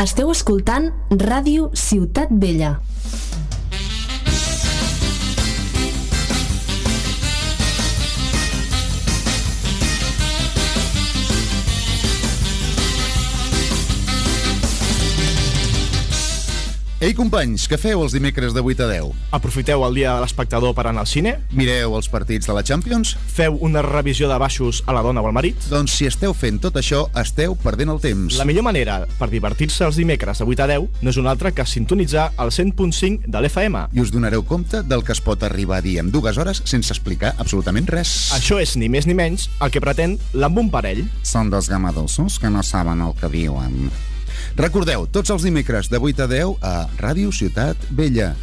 Esteu escoltant Ràdio Ciutat Vella. Ei, companys, què feu els dimecres de 8 a 10? Aprofiteu el dia de l'espectador per anar al cine? Mireu els partits de la Champions? Feu una revisió de baixos a la dona o al marit? Doncs si esteu fent tot això, esteu perdent el temps. La millor manera per divertir-se els dimecres de 8 a 10 no és una altra que sintonitzar el 100.5 de l'FM. I us donareu compte del que es pot arribar a dir en dues hores sense explicar absolutament res. Això és ni més ni menys el que pretén l'Amb un parell. Són dos gamadossos que no saben el que diuen. Recordeu, tots els dimecres de 8 a 10 a Ràdio Ciutat Vella,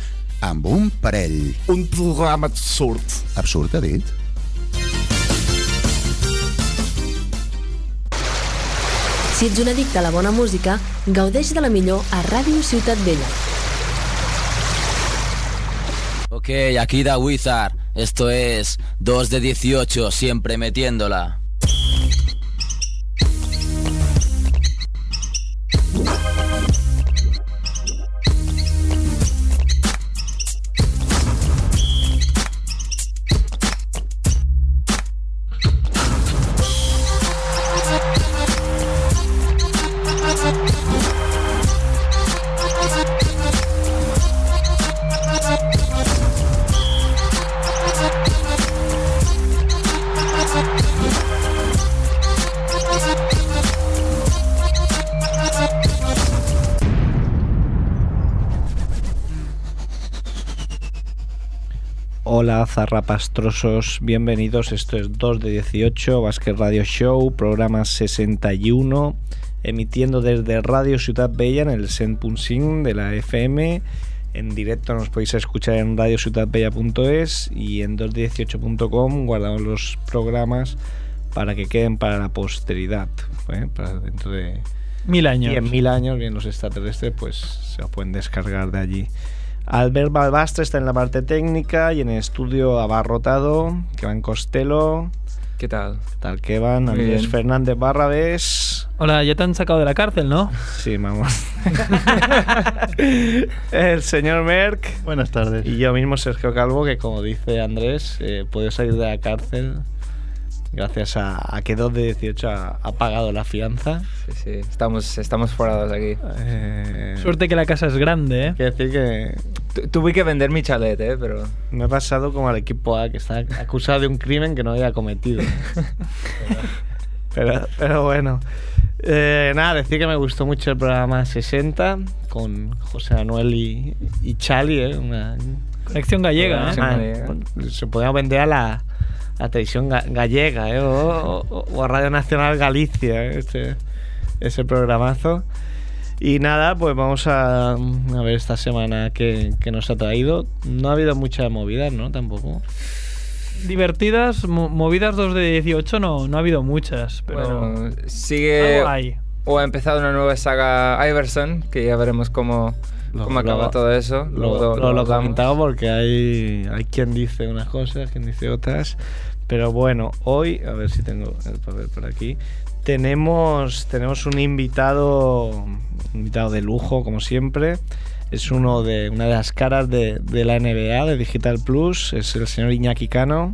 amb un parell. Un programa absurd. Absurd, ha dit? Si ets un addicte a la bona música, gaudeix de la millor a Ràdio Ciutat Vella. Ok, aquí da Wizard. Esto es 2 de 18, siempre metiéndola. Hola zarrapastrosos, bienvenidos. Esto es 2 de 18, Basket Radio Show, programa 61, emitiendo desde Radio Ciudad Bella en el 100.5 de la FM. En directo nos podéis escuchar en radiociudadbella.es y en 2de18.com guardamos los programas para que queden para la posteridad. ¿eh? Para dentro de Mil años. 100.000 años, bien los extraterrestres, pues se los pueden descargar de allí. Albert Balbastre está en la parte técnica y en el estudio abarrotado, que va en Costello. ¿Qué tal? Tal que van, Muy Andrés bien. Fernández Barrabés. Hola, ya te han sacado de la cárcel, ¿no? Sí, vamos. el señor Merck. Buenas tardes. Y yo mismo, Sergio Calvo, que como dice Andrés, eh, puede salir de la cárcel gracias a, a que 2 de 18 ha, ha pagado la fianza. Sí, sí, estamos, estamos forados aquí. Eh, Suerte que la casa es grande, ¿eh? Quiero decir que Tu- tuve que vender mi chalet, ¿eh? Pero... me he pasado como al equipo A, que está acusado de un crimen que no había cometido. pero, pero bueno. Eh, nada, decir que me gustó mucho el programa 60 con José Manuel y, y Chali, ¿eh? Una, Conexión gallega, ¿eh? Ah, se podía vender a la, a televisión ga- gallega ¿eh? o, o- o a Radio Nacional Galicia, ¿eh? este, ese programazo. Y nada, pues vamos a, a ver esta semana qué, qué nos ha traído. No ha habido mucha movida, ¿no? Tampoco. Divertidas, mo- movidas 2 de 18 no, no ha habido muchas, pero Bueno, sigue... algo hay. O ha empezado una nueva saga Iverson, que ya veremos cómo, Lo- cómo acaba lo- todo eso. Lo, lo, lo comentaba porque hay, hay quien dice unas cosas, quien dice otras. Pero bueno, hoy, a ver si tengo el papel por aquí, tenemos, tenemos un invitado, un invitado de lujo, como siempre. Es uno de una de las caras de, de la NBA, de Digital Plus. Es el señor Iñaki Cano.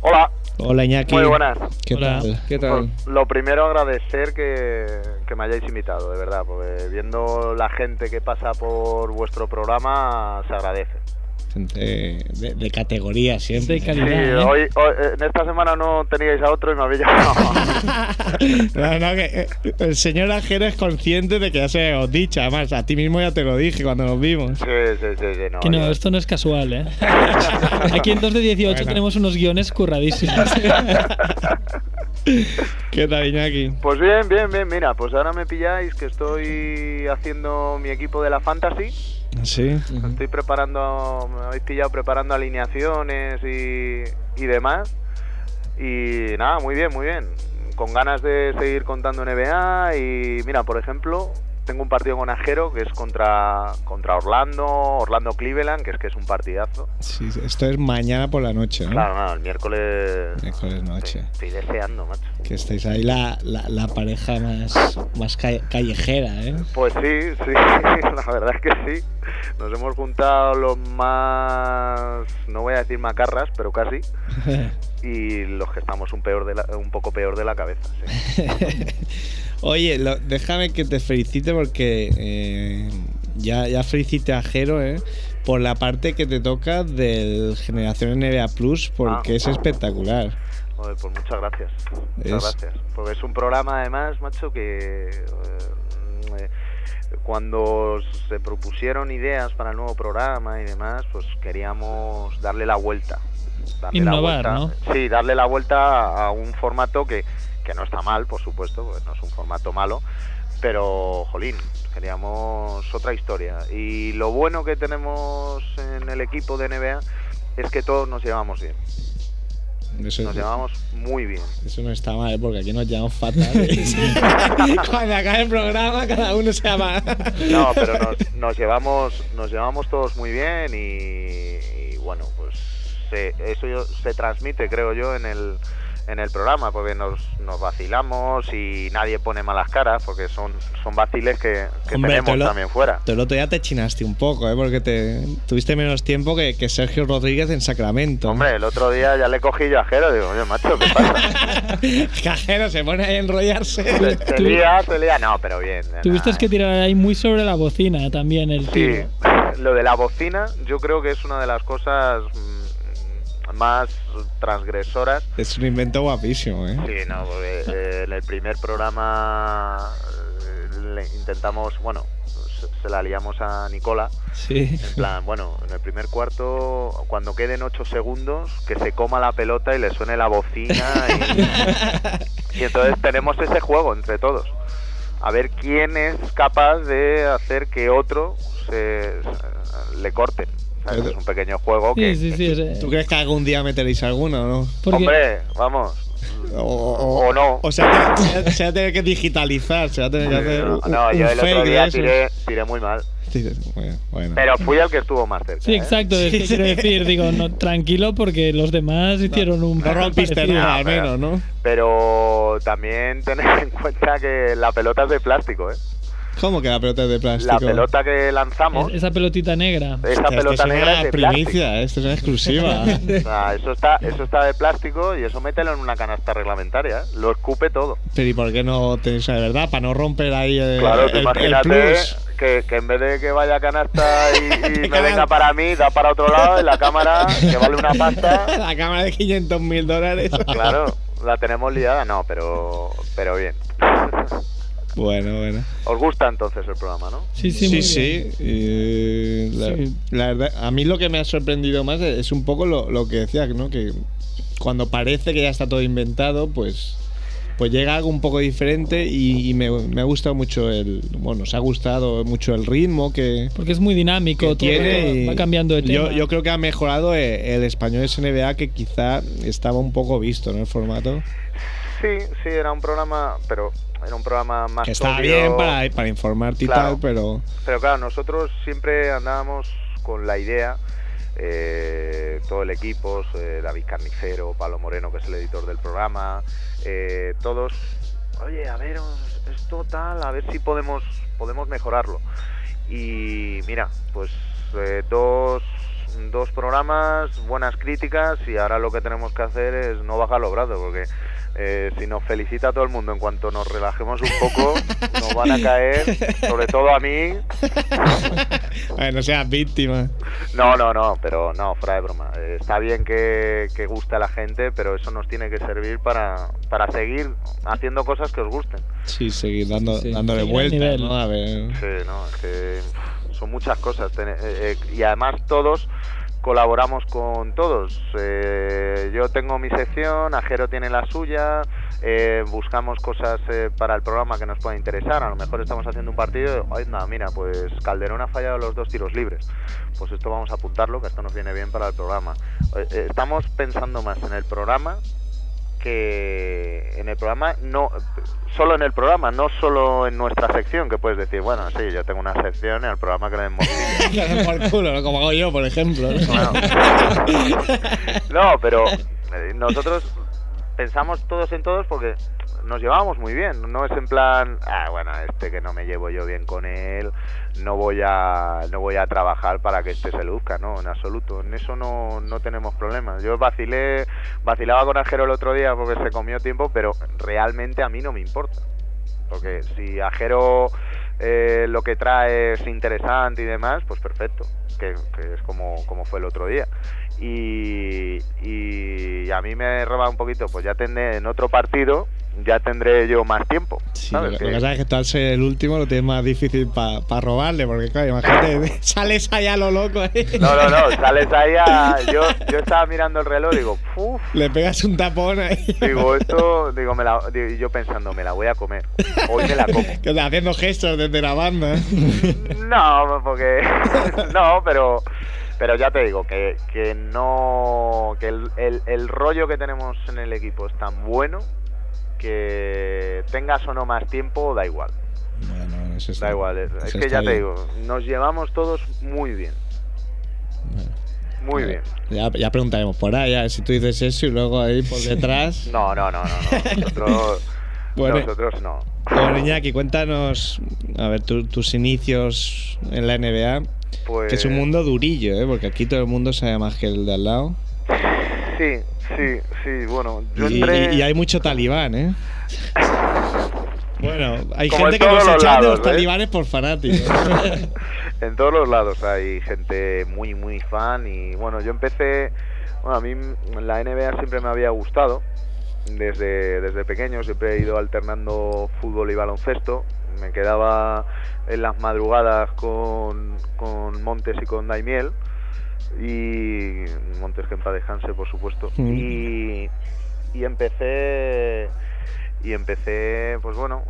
Hola, Hola Iñaki. muy buenas. ¿Qué Hola. tal? ¿Qué tal? Pues, lo primero agradecer que, que me hayáis invitado, de verdad, porque viendo la gente que pasa por vuestro programa se agradece. Gente de, de categoría siempre. Sí, calidad, ¿eh? hoy, hoy- en esta semana no teníais a otro y me habéis llamado. No, no, que eh, el señor Ajero es consciente de que ya se os dicho. Además, a ti mismo ya te lo dije cuando nos vimos. sí, sí, sí, sí, no, Que no, yo- esto no es casual, ¿eh? Aquí en 2 de 18 Bueno. tenemos unos guiones curradísimos. ¿Qué tal, Iñaki? Pues bien, bien, bien, mira, pues ahora me pilláis que estoy haciendo mi equipo de la Fantasy. Sí. Estoy preparando, me habéis pillado preparando alineaciones y, y demás. Y nada, muy bien, muy bien. Con ganas de seguir contando NBA y mira, por ejemplo, tengo un partido con Ajero que es contra, contra Orlando, Orlando Cleveland, que es que es un partidazo. Sí, esto es mañana por la noche, ¿no? Claro, no, el miércoles. Miércoles noche. Estoy, estoy deseando, macho. Que estáis ahí la, la, la pareja más, más calle- callejera, ¿eh? Pues sí, sí, la verdad es que sí. Nos hemos juntado los más, no voy a decir macarras, pero casi. Y los que estamos un, peor de la- un poco peor de la cabeza. sí. Oye, lo- déjame que te felicite porque eh, ya, ya felicité a Jero, ¿eh? Por la parte que te toca del Generación NBA Plus, porque Ah. es espectacular. Joder, pues muchas gracias. Muchas Es- gracias. Porque es un programa, además, macho, que eh, eh, cuando se propusieron ideas para el nuevo programa y demás, pues queríamos darle la vuelta. Darle la Innovar, vuelta- Sí, darle la vuelta a un formato que, que no está mal, por supuesto, porque no es un formato malo, pero, jolín, queríamos otra historia. Y lo bueno que tenemos en el equipo de NBA es que todos nos llevamos bien. Eso, Nos llevamos muy bien. eso no está mal, ¿eh? porque aquí nos llamamos fatal. Cuando acabe el programa, cada uno se llama. No, pero nos, nos llevamos nos llevamos todos muy bien y, y bueno, pues se- eso yo- se transmite, creo yo, en el en el programa, porque nos, nos vacilamos y nadie pone malas caras, porque son, son vaciles que, que Hombre, tenemos lo- también fuera. Tú el otro día te chinaste un poco, ¿eh? porque te tuviste menos tiempo que, que Sergio Rodríguez en Sacramento. Hombre, el otro día ya le cogí yo a Jero, digo, oye, macho, ¿qué pasa? Cajero se pone ahí a enrollarse. Se, se lía, se lía, no, pero bien. Tuviste nada, que tirar ahí muy sobre la bocina también el Sí, tiro. lo de la bocina yo creo que es una de las cosas mm, más transgresoras. Es un invento guapísimo, ¿eh? Sí, no, porque eh, en el primer programa eh, le intentamos, bueno, se, se la liamos a Nicola. Sí. En plan, bueno, en el primer cuarto, cuando queden 8 segundos, que se coma la pelota y le suene la bocina. Y, y entonces tenemos ese juego entre todos. A ver quién es capaz de hacer que otro se, se- le corten. ¿Sabes? Pero- Es un pequeño juego que... Sí, sí, sí. es, eh, ¿Tú crees que algún día meteréis alguno o no? porque- Hombre, vamos. O, o- O no. O sea, te- se va a tener que digitalizar, se va a tener que hacer No, un, no, un yo el otro día tiré, tiré muy mal. Bueno. Pero fui el que estuvo más cerca. Sí, ¿eh? exacto. Es que quiero decir, digo, no, tranquilo porque los demás hicieron un. no rompiste nada, al pero- menos, ¿no? Pero también tened en cuenta que la pelota es de plástico, ¿eh? ¿Cómo que la pelota es de plástico? La pelota que lanzamos, Es- Esa pelotita negra. esa Hostia, pelota esto es negra una es de plástico. primicia, esto es una exclusiva. O sea, eso está, eso está de plástico y eso mételo en una canasta reglamentaria, ¿eh? Lo escupe todo. Pero ¿y por qué no tenéis de verdad? Para no romper ahí el, Claro, el- el imagínate plus. que, que en vez de que vaya a canasta y, y me venga para mí, da para otro lado y la cámara, que vale una pasta, La cámara de 500 mil dólares. claro, la tenemos liada. No, pero, pero bien. Bueno, bueno. Os gusta entonces el programa, ¿no? Sí, sí, Sí, sí. la, Sí. la verdad, a mí lo que me ha sorprendido más es un poco lo, lo que decía, ¿no? Que cuando parece que ya está todo inventado, pues pues llega algo un poco diferente y, y me, me ha gustado mucho el bueno nos ha gustado mucho el ritmo que, Porque es muy dinámico, que todo tiene y va cambiando de tema. yo, yo creo que ha mejorado eh, el, español SNBA que quizá estaba un poco visto en el formato Sí, sí, era un programa, pero era un programa más que estaba bien para, para informarte y Claro. tal pero Pero claro, nosotros siempre andábamos con la idea, eh, todo el equipo, eh, David Carnicero, Pablo Moreno, que es el editor del programa, eh, todos, oye, a ver, esto tal, a ver si podemos, podemos mejorarlo. Y mira, pues eh, dos, dos programas, buenas críticas y ahora lo que tenemos que hacer es no bajar los brazos, porque eh, si nos felicita todo el mundo en cuanto nos relajemos un poco, nos van a caer, sobre todo a mí, Bueno, no seas víctima no, no, no, pero no, fuera de broma. Eh, Está bien que, que guste a la gente, pero eso nos tiene que servir para, para seguir haciendo cosas que os gusten. sí seguir dando, Sí, dándole vueltas nivel. ¿no? a ver Sí, no, es que pff, muchas cosas. Eh, eh, y además todos colaboramos con todos. Eh, yo tengo mi sección, Ajero tiene la suya, eh, buscamos cosas eh, para el programa que nos puedan interesar. A lo mejor estamos haciendo un partido, ay, nada, mira, pues Calderón ha fallado los dos tiros libres. Pues esto vamos a apuntarlo, que esto nos viene bien para el programa. Eh, estamos pensando más en el programa que en el programa no solo en el programa, no solo en nuestra sección, que puedes decir, bueno, sí, yo tengo una sección en el programa que le den como hago yo, por ejemplo. no, pero eh, nosotros pensamos todos en todos porque nos llevamos muy bien. No es en plan, ah, bueno, este que no me llevo yo bien con él, no voy a, no voy a trabajar para que este se luzca, no, en absoluto. En eso no, no tenemos problemas. Yo vacilé, vacilaba con Ajero el otro día porque se comió tiempo, pero realmente a mí no me importa. Porque si Ajero eh, lo que trae es interesante y demás, pues perfecto, que, que es como, como fue el otro día. Y, y a mí me roba un poquito, pues ya tendré en otro partido, ya tendré yo más tiempo. Sí, ¿sabes? lo, Que- pasa es que tú al ser el último lo tienes más difícil para robarle, porque claro, imagínate, sales allá a lo loco ahí. No, no, no, sales ahí a... Yo, yo estaba mirando el reloj y digo, uff, Le pegas un tapón ahí. digo, esto, digo, me la, digo, y yo pensando, me la voy a comer, hoy me la como. Que haciendo gestos desde la banda. No, porque no, pero pero ya te digo que, que no que el, el, el rollo que tenemos en el equipo es tan bueno que tengas o no más tiempo da igual, Bueno, eso está- da igual. Es, que ya te digo, nos llevamos todos muy bien, muy bien. Ya, ya preguntaremos por ahí, a si tú dices eso y luego ahí por detrás. No, no, no, no, no. Nosotros, Bueno. nosotros no. Bueno, Iñaki, cuéntanos, a ver, tu- tus inicios en la NBA. Pues Que es un mundo durillo, ¿eh? Porque aquí todo el mundo sabe más que el de al lado. sí, sí, sí. Bueno, yo Y, entré. y- y hay mucho talibán, ¿eh? Bueno, hay Como gente en que nos echan de los ¿eh? talibanes por fanáticos. en todos los lados hay gente muy muy fan y bueno yo empecé bueno a mí la NBA siempre me había gustado desde desde pequeño siempre he ido alternando fútbol y baloncesto me quedaba en las madrugadas con, con Montes y con Daimiel y Montes que en por supuesto Mm. y, y empecé y empecé pues bueno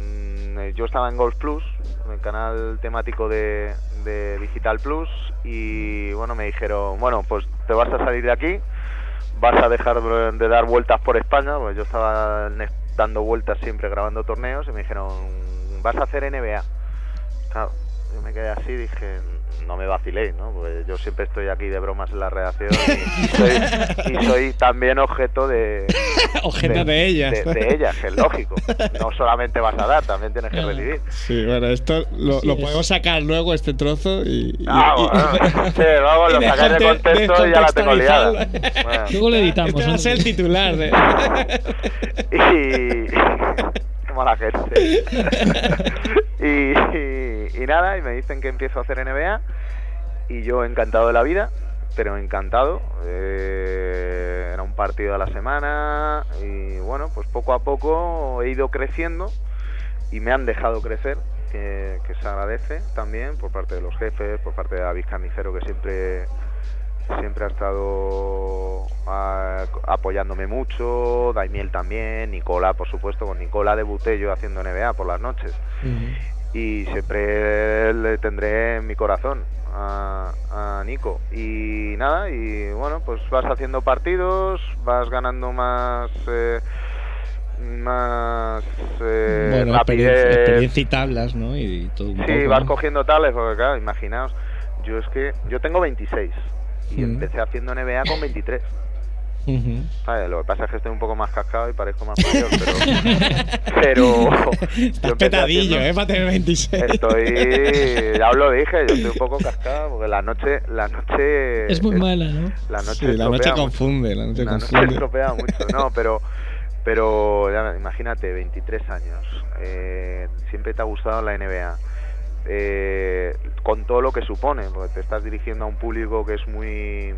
mm, yo estaba en Golf Plus el canal temático de, de Digital Plus y bueno me dijeron bueno pues te vas a salir de aquí vas a dejar de dar vueltas por España pues yo estaba en- dando vueltas siempre grabando torneos y me dijeron vas a hacer NBA claro yo me quedé así dije no me vaciléis no porque yo siempre estoy aquí de bromas en la redacción y soy, y soy también objeto de Objeto de ellas. de, de ellas que es lógico no solamente vas a dar también tienes que recibir Sí, bueno, esto lo, lo podemos sacar luego, este trozo, y... y- Ah, y- bueno. Sí, luego lo y sacáis de contexto y ya la tengo liada. Bueno. Luego lo editamos. Este va a ser el titular de... Y. Qué mala gente. Y, y, y nada, y me dicen que empiezo a hacer NBA. Y yo encantado de la vida, pero encantado. Eh, era un partido a la semana. Y bueno, pues poco a poco he ido creciendo. Y me han dejado crecer. Que, que se agradece también por parte de los jefes, por parte de David Carnicero, que siempre siempre ha estado ah, apoyándome mucho, Daimiel también, Nicola, por supuesto, con Nicola debuté yo haciendo NBA por las noches y siempre le tendré en mi corazón a, a Nico y nada, y bueno, pues vas haciendo partidos, vas ganando más... eh, más eh, bueno, rapidez. experiencia, y tablas, ¿no? Y todo un Sí, poco, vas ¿no? cogiendo tales, porque claro, imaginaos, yo es que yo tengo 26 y empecé haciendo NBA con 23. Ujú. ¿sabes? Lo que pasa es que estoy un poco más cascado y parezco más mayor, pero... pero Estás petadillo, haciendo- ¿eh? Para tener 26. Estoy... Ya os lo dije, yo estoy un poco cascado porque la noche... La noche Es muy mala, ¿no? La noche, Sí, la noche confunde, la noche La noche confunde. estropea mucho, no, pero... Pero ya, imagínate, 23 años, eh, siempre te ha gustado la NBA, eh, con todo lo que supone, porque te estás dirigiendo a un público que es muy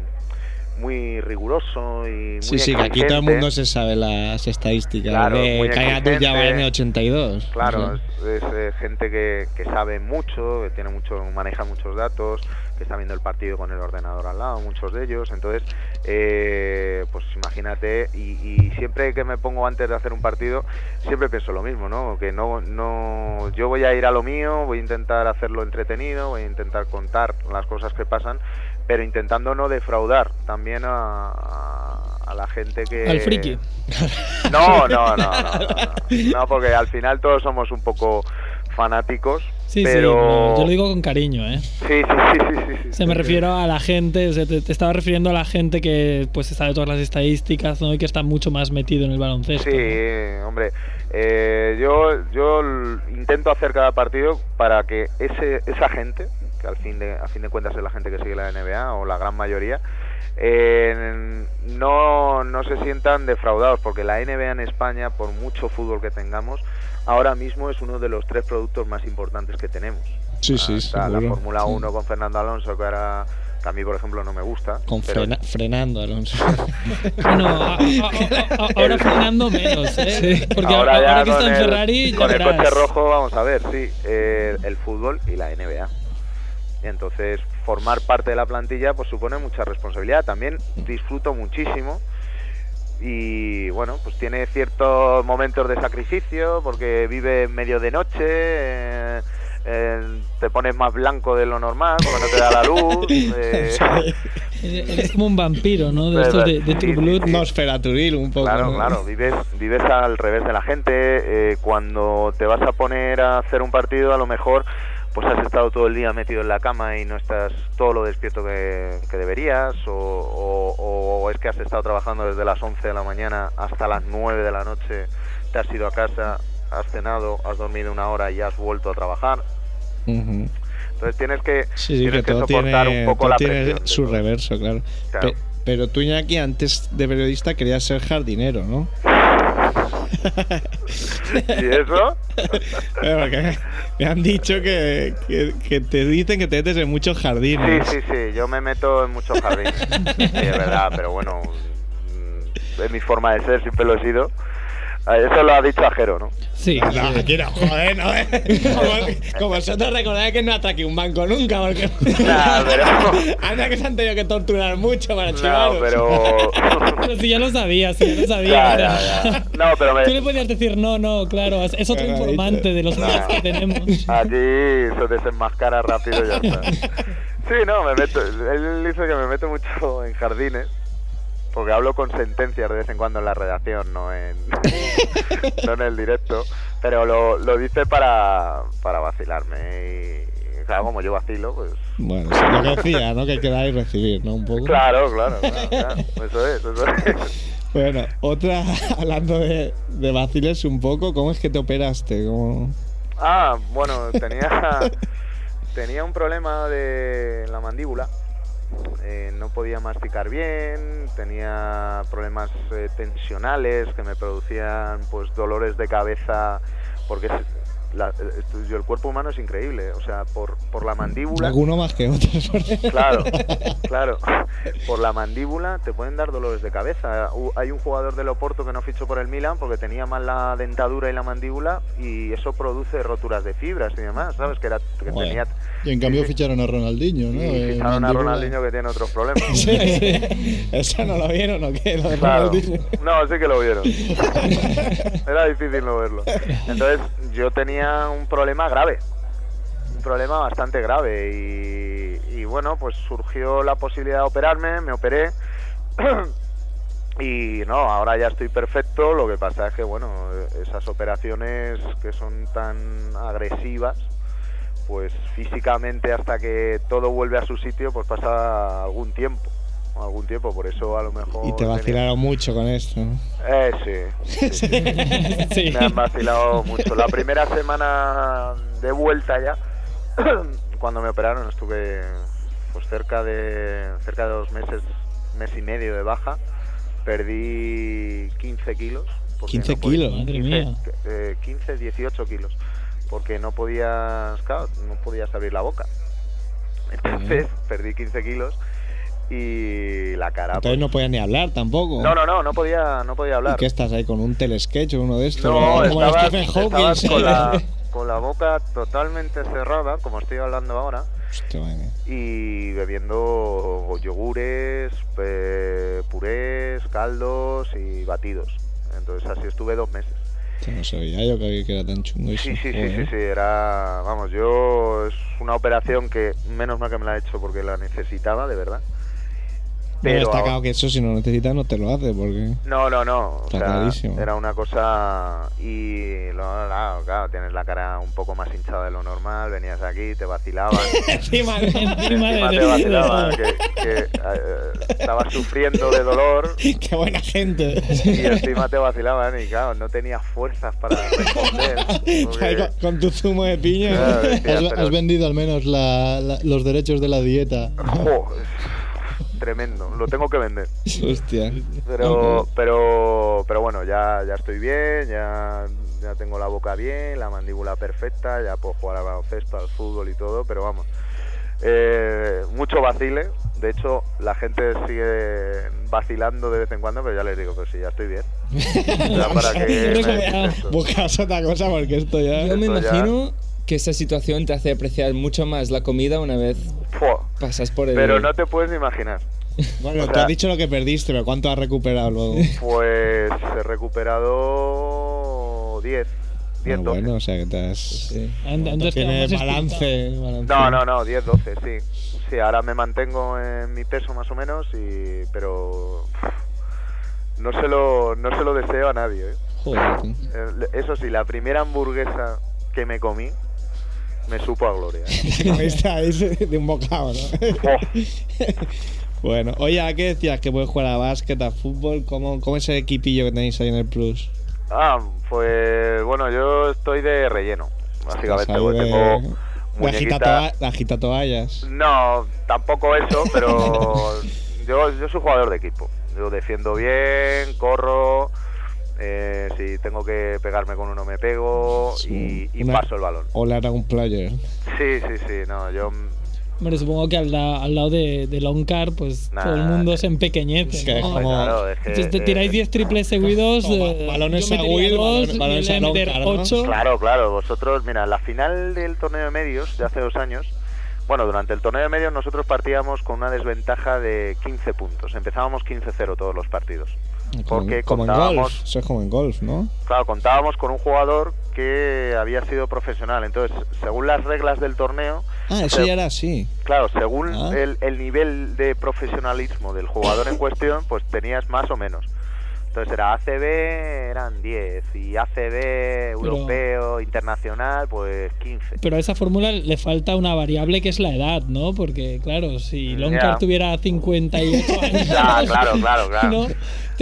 muy riguroso y muy Sí, sí, que aquí todo el mundo se sabe las estadísticas Claro, de muy Kai Abdul exigente. Jabbar en el 82. Claro, O sea, es, es, eh, gente que, que sabe mucho, que tiene mucho, maneja muchos datos, está viendo el partido con el ordenador al lado, muchos de ellos. Entonces, eh, pues imagínate, y, y siempre que me pongo antes de hacer un partido, siempre pienso lo mismo, ¿no? Que no, no, yo voy a ir a lo mío, voy a intentar hacerlo entretenido, voy a intentar contar las cosas que pasan, pero intentando no defraudar también a, a- a la gente que... Al friki. No, no, no, no, no, no. No, porque al final todos somos un poco fanáticos, Sí, pero... yo lo digo con cariño, ¿eh? Sí, sí, sí, sí, sí, sí, Se me sí. refiero a la gente, o sea, te, te estaba refiriendo a la gente que pues sabe todas las estadísticas, ¿no? Y que está mucho más metido en el baloncesto. Sí, ¿no? hombre. eh, yo yo intento hacer cada partido para que ese esa gente, que al fin de a fin de cuentas es la gente que sigue la NBA o la gran mayoría, eh, no no se sientan defraudados porque la NBA en España, por mucho fútbol que tengamos, ahora mismo es uno de los tres productos más importantes que tenemos. Sí, sí, Está la seguro. Fórmula 1 con Fernando Alonso que ahora que a mí por ejemplo no me gusta. Con pero- frena- frenando, Alonso. Bueno, a- a- a- a- ahora frenando menos, ¿eh? Porque ahora, ahora, ya que con está en el- Ferrari, ya con el verás. coche rojo vamos a ver sí eh, el fútbol y la NBA entonces formar parte de la plantilla pues supone mucha responsabilidad también disfruto muchísimo y bueno pues tiene ciertos momentos de sacrificio porque vive medio de noche eh, eh, te pones más blanco de lo normal porque no te da la luz eh, Eres como un vampiro, ¿no? De Verdad, estos de, de sí, Blood. sí. Nosferaturil un poco. Claro, ¿no? claro, vives, vives al revés de la gente. eh, cuando te vas a poner a hacer un partido, a lo mejor pues has estado todo el día metido en la cama y no estás todo lo despierto que, que deberías, o, o- o es que has estado trabajando desde las 11 de la mañana hasta las 9 de la noche, te has ido a casa, has cenado, has dormido una hora y has vuelto a trabajar. Entonces tienes que, Sí, sí, tienes que soportar tiene, un poco la tiene presión. su todo. reverso, claro. Claro. Pe- pero tú, Iñaki, antes de periodista querías ser jardinero, ¿no? ¿Y eso? Me han dicho que, que, que te dicen que te metes en muchos jardines. Sí, sí, sí, yo me meto en muchos jardines. Sí, es verdad, pero bueno, mm, es mi forma de ser, siempre lo he sido. Ah, Eso lo ha dicho Ajero, ¿no? Sí. No, aquí no, joder, no, eh. Como, vosotros recordáis que no atraqué un banco nunca, porque. Nah, pero- Anda que se han tenido que torturar mucho para No, chivaros. pero... Pero si ya lo sabías, si ya lo sabías. Ya, o ya, sea. ya. No, pero me- Tú le podías decir, no, no, claro, es otro Claro, informante de los No. medios que tenemos. Aquí se desenmascara rápido y ya está. Sí, no, me meto. Él dice que me meto mucho en jardines. Porque hablo con sentencias de vez en cuando en la redacción, no en, no en el directo. Pero lo, lo dice para, para vacilarme. Y claro, como yo vacilo, pues. Bueno, sí, lo que decía, ¿no? Que hay que dar y recibir, ¿no? Un poco. Claro, claro, claro, claro. Eso es, eso es. Bueno, otra, hablando de, de vaciles un poco, ¿cómo es que te operaste? ¿Cómo... Ah, bueno, tenía, tenía un problema de la mandíbula. Eh, no podía masticar bien, tenía problemas eh, tensionales que me producían pues dolores de cabeza porque la- eh, el cuerpo humano es increíble, o sea, por, por la mandíbula, Alguno más que otros. claro, claro, por la mandíbula te pueden dar dolores de cabeza. Hay un jugador del Oporto que no fichó por el Milan porque tenía mal la dentadura y la mandíbula y eso produce roturas de fibras y demás, ¿sabes? Que, era, que tenía Y en cambio ficharon a Ronaldinho, ¿no? y Eh, ficharon a. Ronaldinho que tiene otros problemas. Sí, sí. ¿Eso no lo vieron o qué? Claro. No, sí que lo vieron. Era difícil no verlo. Entonces yo tenía un problema grave. Un problema bastante grave. Y, y bueno, pues surgió la posibilidad de operarme, me operé. Y no, ahora ya estoy perfecto. Lo que pasa es que, bueno, esas operaciones que son tan agresivas, pues físicamente hasta que todo vuelve a su sitio, pues pasa algún tiempo. Algún tiempo, por eso a lo mejor. Y te tenía- vacilaron mucho con esto, ¿no? eh, sí. sí, sí. Sí. Me han vacilado mucho. La primera semana de vuelta ya, cuando me operaron, estuve pues cerca de cerca de dos meses, mes y medio de baja. Perdí 15 kilos. porque 15 no podía- kilos, madre 15, mía. eh, 15, 18 kilos. Porque no podías, claro, no podías abrir la boca. Entonces perdí 15 kilos y la cara. Entonces no podías ni hablar tampoco. pues, no, no, no, no podía, no podía hablar. ¿Y qué estás ahí con un telesketch o uno de estos? No, como estabas, con, la, con la boca totalmente cerrada, como estoy hablando ahora, Hostia, y bebiendo yogures, pe- purés, caldos y batidos. Entonces así estuve dos meses. No sabía yo que, era tan chungo. Sí, sí, sí, sí, sí, era, vamos, yo es una operación que menos mal que me la he hecho porque la necesitaba, de verdad. Pero está claro que eso si no necesitas no te lo hace porque... No, no, no. O Está sea, clarísimo. Era una cosa. Y lo, claro, claro, tienes la cara un poco más hinchada de lo normal. Venías aquí, te vacilaban. encima, encima Encima te vacilaban. Que, que, eh, estabas sufriendo de dolor. ¡Qué buena gente! Y encima te vacilaban. Y claro, no tenías fuerzas para responder. Porque- con, con tu zumo de piña. Claro, decías, Has, pero- has vendido al menos la- la- los derechos de la dieta. jo, es tremendo. Lo tengo que vender. Hostia. Pero, pero, pero bueno, ya, ya estoy bien, ya, ya tengo la boca bien, la mandíbula perfecta, ya puedo jugar al baloncesto, al fútbol y todo, pero vamos. Eh, mucho vacile, de hecho la gente sigue vacilando de vez en cuando, pero ya les digo, pues sí, ya estoy bien. Ya para que me. Buscas otra cosa porque esto ya... Yo me Esto ya- imagino que esa situación te hace apreciar mucho más la comida una vez pasas por el... Pero no te puedes ni imaginar. Bueno, o sea- has dicho lo que perdiste, pero ¿cuánto has recuperado luego? Pues he recuperado 10, 10, Ah, 12. bueno, o sea que te has... Sí. Tiene balance, balance. No, no, no, 10, 12, sí. Sí, ahora me mantengo en mi peso más o menos, y pero no se lo, no se lo deseo a nadie. ¿eh? Joder. Eh, Eso sí, la primera hamburguesa que me comí me supo a gloria. ¿eh? Ahí de un bocado, ¿no? Bueno, oye, ¿a qué decías que puedes jugar a básquet, a fútbol? ¿Cómo, ¿Cómo es el equipillo que tenéis ahí en el Plus? Ah, pues bueno, yo estoy de relleno, básicamente. De- tengo de muñequita- de agita toallas. No, tampoco eso, pero yo, yo soy jugador de equipo. Yo defiendo bien, corro, eh, si tengo que pegarme con uno me pego y, y Una- paso el balón. Hola, era un player. Sí, sí, sí, no, yo... Hombre, supongo que al, la- al lado de, de Loncar, pues Nah, todo el mundo eh, se empequeñece. es que ¿no? como- Claro, es que- Entonces te tiráis 10 triples seguidos, Como eh, balones yo a metería Will, dos, balones- a meter Loncar, ¿no? 8. Claro, claro, vosotros, mira, la final del torneo de medios de hace dos años, bueno, durante el torneo de medios nosotros partíamos con una desventaja de 15 puntos. Empezábamos 15-0 todos los partidos. Porque como en contábamos- golf. Eso es como en golf, ¿no? Claro, contábamos con un jugador que había sido profesional. Entonces, según las reglas del torneo, Ah, eso ya era así. claro, según Ah. el, el nivel de profesionalismo del jugador en cuestión, pues tenías más o menos. Entonces era ACB, eran 10, y ACB, europeo, internacional, pues 15. Pero a esa fórmula le falta una variable que es la edad, ¿no? Porque, claro, si Mm, Loncar ya. tuviera 58 años, Ya, claro, claro, claro. ¿no?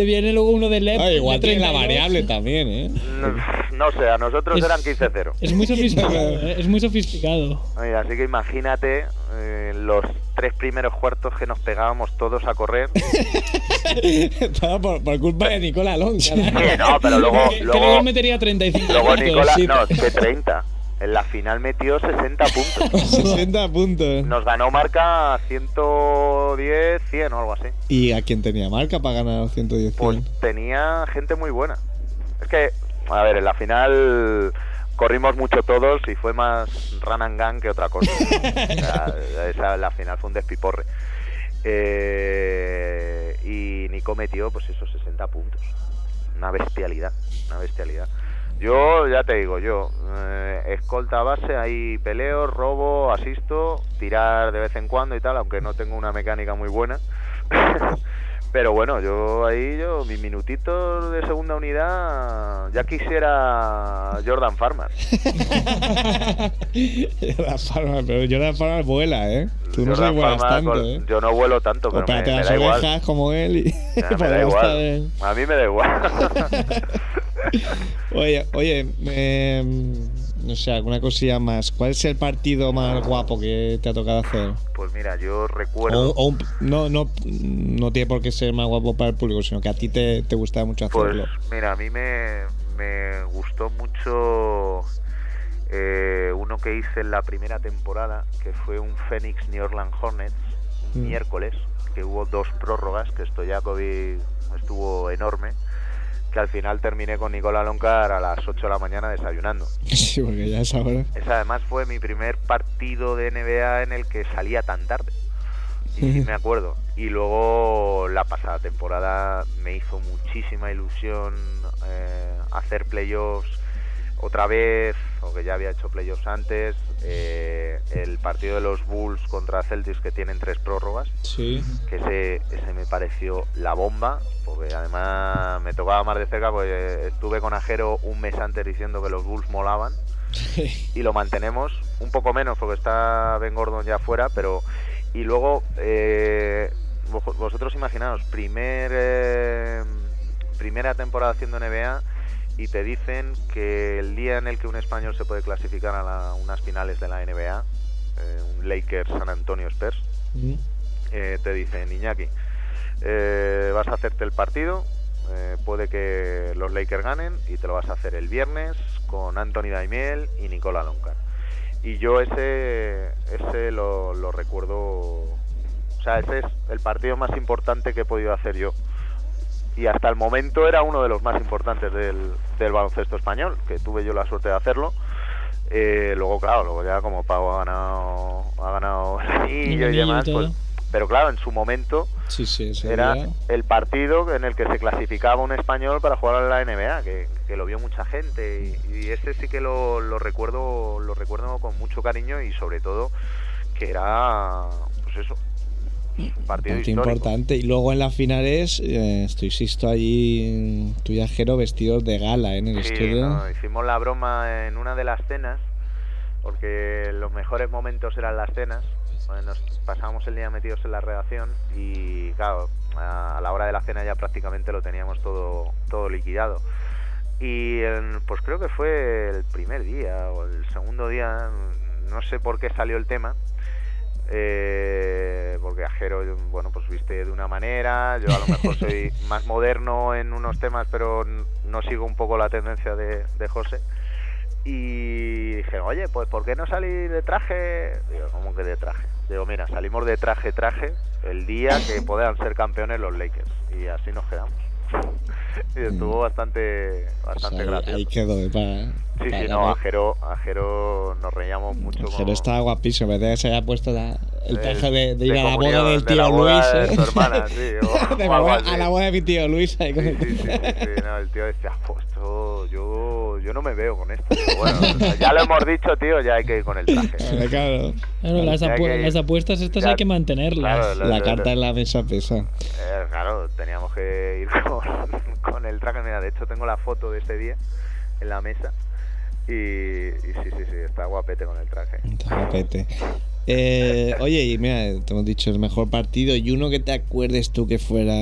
Te viene luego uno de LEP. Ah, igual tiene la 32. variable también, ¿eh? No, no sé, a nosotros Es- eran 15-0. Es muy sofisticado, ¿eh? es muy sofisticado. Ay, Así que imagínate eh, los tres primeros cuartos que nos pegábamos todos a correr. Todo por, por culpa de Nicola Alonso. Sí, no, pero luego, que, que luego, luego metería 35 luego sí. no, que 30. En la final metió 60 puntos. 60 puntos. Nos ganó marca 110, 100 o algo así. ¿Y a quién tenía marca para ganar los 110? Pues tenía gente muy buena. Es que, a ver, en la final corrimos mucho todos y fue más run and gun que otra cosa. O sea, esa, la final fue un despiporre. Eh, y Nico metió, pues esos 60 puntos. Una bestialidad, una bestialidad. Yo, ya te digo, yo, eh, escolta base, ahí peleo, robo, asisto, tirar de vez en cuando y tal, aunque no tengo una mecánica muy buena. Pero bueno, yo ahí, yo, mis minutitos de segunda unidad, ya quisiera Jordan Farmer. Jordan Farmer, pero Jordan Farmer vuela, ¿eh? Tú no Jordan se vuelas tanto, con- ¿eh? Yo no vuelo tanto, pero me, me las da igual. como él y me da igual. A mí me da igual. Oye, oye, eh, no sé, alguna cosilla más. ¿Cuál es el partido más guapo que te ha tocado hacer? Pues mira, yo recuerdo. o no, no, no tiene por qué ser más guapo para el público, sino que a ti te, te gusta mucho Pues hacerlo. mira, a mí me, me gustó mucho eh, uno que hice en la primera temporada, que fue un Phoenix New Orleans Hornets, Mm. miércoles, que hubo dos prórrogas, que esto ya COVID estuvo enorme, que al final terminé con Nicola Loncar a las 8 de la mañana desayunando. Sí, porque ya es ahora. Ese además fue mi primer partido de NBA en el que salía tan tarde. Y sí me acuerdo. Y luego la pasada temporada me hizo muchísima ilusión eh, hacer playoffs otra vez, aunque ya había hecho playoffs antes. eh, el partido de los Bulls contra Celtics que tienen tres prórrogas Sí. que ese, ese me pareció la bomba, porque además me tocaba más de cerca, porque estuve con Ajero un mes antes diciendo que los Bulls molaban y lo mantenemos, un poco menos porque está Ben Gordon ya fuera, pero y luego eh, vos- vosotros imaginaos, primer eh, primera temporada haciendo NBA y te dicen que el día en el que un español se puede clasificar a la- unas finales de la NBA, eh, un Lakers San Antonio Spurs, eh, te dicen, Iñaki, eh, vas a hacerte el partido, eh, puede que los Lakers ganen y te lo vas a hacer el viernes con Anthony Daimiel y Nicola Loncar. Y yo ese, ese lo, lo recuerdo, o sea, ese es el partido más importante que he podido hacer yo. Y hasta el momento era uno de los más importantes del, del baloncesto español, que tuve yo la suerte de hacerlo. Eh, luego, claro, luego ya como Pau ha ganado, ha ganado el anillo y demás, pues, pero claro, en su momento Sí, sí, ese era el partido en el que se clasificaba un español para jugar a la NBA, que, que lo vio mucha gente y, y ese sí que lo, lo recuerdo lo recuerdo con mucho cariño y sobre todo que era pues eso partido importante. Y luego en las finales, eh, estoy sisto allí, tú y Ajero vestidos de gala ¿eh? en el Sí, estudio. no, hicimos la broma en una de las cenas, porque los mejores momentos eran las cenas. Bueno, Nos pasábamos el día metidos en la redacción y, claro, a a la hora de la cena ya prácticamente lo teníamos todo, todo liquidado. Y en- pues creo que fue el primer día o el segundo día, no sé por qué salió el tema. Eh, porque Ajero, bueno, pues viste de una manera, yo a lo mejor soy más moderno en unos temas, pero no sigo un poco la tendencia de, de José. Y dije, oye, pues ¿por qué no salir de traje? Digo, ¿cómo que de traje? Digo, mira, salimos de traje, traje, el día que puedan ser campeones los Lakers. Y así nos quedamos. y estuvo bastante, Pues bastante ahí, gracioso. ahí quedó, eh, para, Sí, para sí, no, ver. Ajero, Ajero nos reíamos mucho. Ajero con- estaba guapísimo, que se había puesto la- el Eh, traje de, de ir de a la boda del de tío la boda Luis. de ¿eh? su hermana, sí, o- De o la algo boda- así. a la boda de mi tío Luis. ahí con Sí, el- sí, sí, sí, no, el tío decía, pues esto, yo, yo no me veo con esto. Pero bueno, ya lo hemos dicho, tío, ya hay que ir con el traje. Eh, claro, Claro, las, apu- que- las apuestas estas ya- hay que mantenerlas. claro, la lo- carta en la mesa pesa. Eh, claro, teníamos que ir con, con el traje. Mira, de hecho tengo la foto de ese día en la mesa. Y, y sí, sí, sí, está guapete con el traje. Está guapete. Eh, oye, y mira, te hemos dicho el mejor partido y uno que te acuerdes tú que fuera,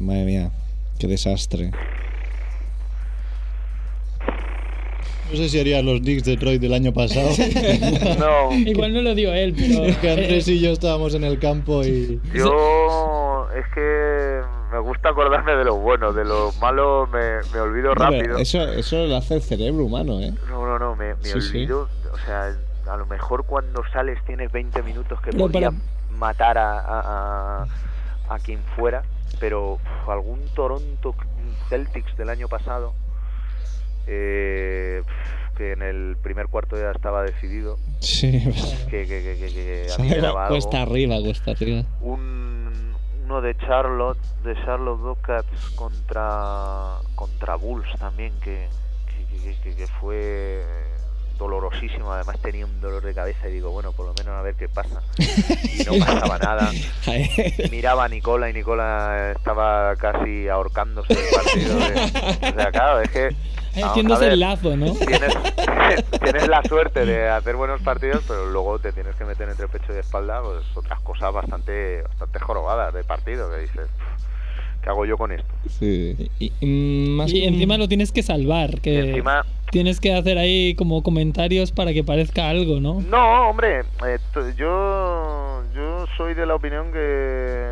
madre mía, qué desastre. No sé si harías los Knicks de Detroit del año pasado. No, Igual no lo dio él, pero. Es que Andrés eh, y yo estábamos en el campo y. yo es que me gusta acordarme de lo bueno, de lo malo me, me olvido No, rápido. Eso, eso lo hace el cerebro humano, ¿eh? No, no, no, me, me Sí, sí. olvido. O sea, a lo mejor cuando sales tienes 20 minutos que podía para- matar a, a, a- a quien fuera, pero uf, algún Toronto Celtics del año pasado, eh, que en el primer cuarto ya estaba decidido, Sí, que, que, que, que- que a mí me sale daba algo. cuesta arriba, cuesta arriba. Un, uno de Charlotte, de Charlotte Bobcats contra, contra Bulls también, que, que, que- que- fue dolorosísimo. Además tenía un dolor de cabeza y digo, bueno, por lo menos a ver qué pasa. Y no pasaba nada. Miraba a Nicola y Nicola estaba casi ahorcándose del partido. de- o sea, claro, es que... Haciéndose ver, el lazo, ¿no? Tienes, tienes la suerte de hacer buenos partidos, pero luego te tienes que meter entre pecho y espalda pues, otras cosas bastante bastante jorobadas de partido que dices, "Pff, ¿qué hago yo con esto? Sí. Y, y más Y que- encima lo tienes que salvar, que encima, tienes que hacer ahí como comentarios para que parezca algo, ¿no? no, hombre, eh, yo yo soy de la opinión que,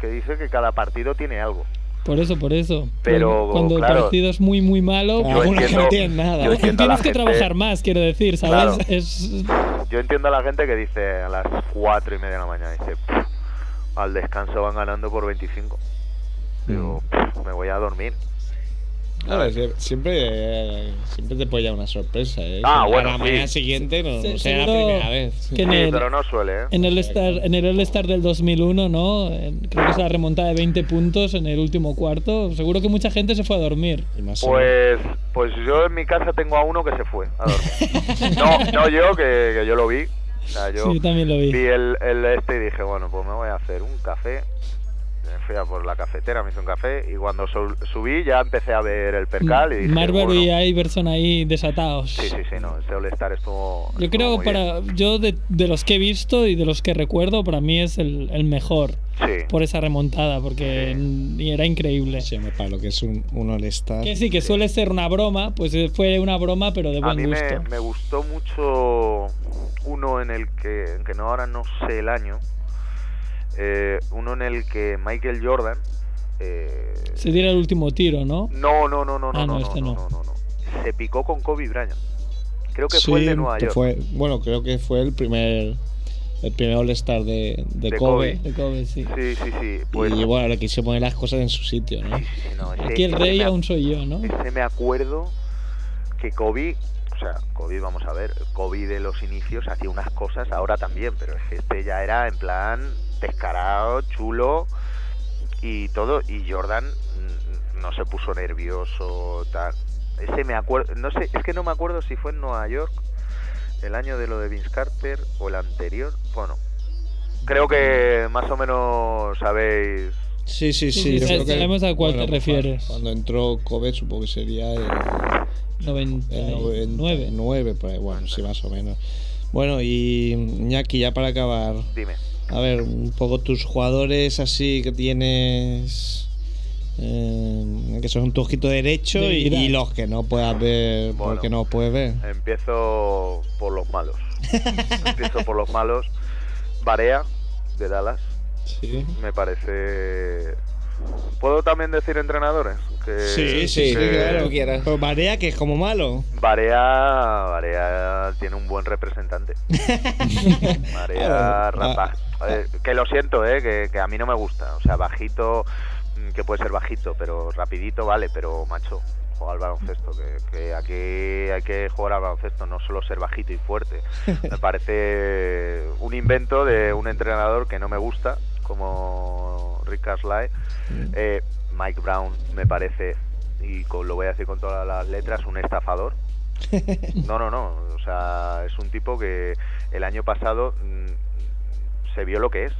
que dice que cada partido tiene algo. Por eso, por eso. Pero, cuando claro, el partido es muy, muy malo, Claro, pues, no tienen nada. yo entiendo tienes que trabajar más, quiero decir, ¿sabes? Claro. Es, Yo entiendo a la gente que dice a las cuatro y media de la mañana, dice, "Pff, al descanso van ganando por 25. Digo, "Pff, me voy a dormir. Claro, siempre, siempre te puede llevar una sorpresa. ¿eh? Ah, A bueno, la sí. mañana siguiente no, sea la primera vez. que en Sí, el- pero no suele, ¿eh? En el All-Star en el All-Star del 2001, ¿no? Creo que es la remontada de 20 puntos en el último cuarto. Seguro que mucha gente se fue a dormir. Pues, pues yo en mi casa tengo a uno que se fue a dormir. no, no yo, que, que yo lo vi. O sea, yo Sí, yo también lo vi. vi el, el este y dije, bueno, pues me voy a hacer un café. Me fui a por la cafetera, me hice un café y cuando su- subí ya empecé a ver el percal y dije, Marbury bueno, y Iverson ahí desatados. sí, sí, sí, no, ese All-Star estuvo... Yo estuvo creo muy para yo de, de los que he visto y de los que recuerdo para mí es el, el mejor. Sí. por esa remontada porque n- y era increíble. Sí, hombre, para lo que es un, un All-Star. Que sí, que suele ser una broma, pues eh, fue una broma pero de A buen mí me, me gustó mucho uno en el que, en que no ahora no sé el año, eh, uno en el que Michael Jordan... eh, Se diera el último tiro, ¿no? no, no, no, no, no, Ah, no, no, este no, no. no, no. Se picó con Kobe Bryant. Creo que Sí, fue el de Nueva York. fue- bueno, creo que fue el primer el primer All-Star de, de, De Kobe. Kobe. De Kobe, sí. Sí, sí, sí. Pues, Y bueno, le quise poner las cosas en su sitio, ¿no? sí, sí, sí, no, ese- Aquí el rey me aún soy yo, ¿no? Ese me acuerdo que Kobe, o sea, Kobe, vamos a ver, Kobe de los inicios hacía unas cosas, ahora también, pero este ya era en plan descarado, chulo y todo, y Jordan no se puso nervioso, tal. Ese me acuerdo, no sé, es que no me acuerdo si fue en Nueva York, el año de lo de Vince Carter o el anterior, bueno, creo que más o menos sabéis Sí, sí, sí. Sí, sí, yo creo que- sabemos a cuál te pues, refieres. Cuando entró Kobe, supongo que sería el, el 99. 99, por ahí, bueno, sí, más o menos. Bueno, y Iñaki, ya para acabar, Dime. A ver, un poco tus jugadores así que tienes. eh, que son tu ojito derecho De y, los que no puedas ver Bueno. porque no puedes ver. Empiezo por los malos. Empiezo por los malos. Barea, de Dallas, Sí, me parece... ¿Puedo también decir entrenadores? Que, sí, sí, que claro. Pero Barea, que es como malo. Barea, Barea tiene un buen representante. Barea, Claro. rapa. Eh, que lo siento, eh, que, que a mí no me gusta. O sea, bajito, mm, que puede ser bajito, pero rapidito vale, pero macho, juega al baloncesto. Que, que aquí hay que jugar al baloncesto, no solo ser bajito y fuerte. Me parece un invento de un entrenador que no me gusta, como Rick Carlisle. Eh, Mike Brown me parece, y con- lo voy a decir con todas las letras, un estafador. No, no, no. O sea, es un tipo que el año pasado mm, se vio lo que es.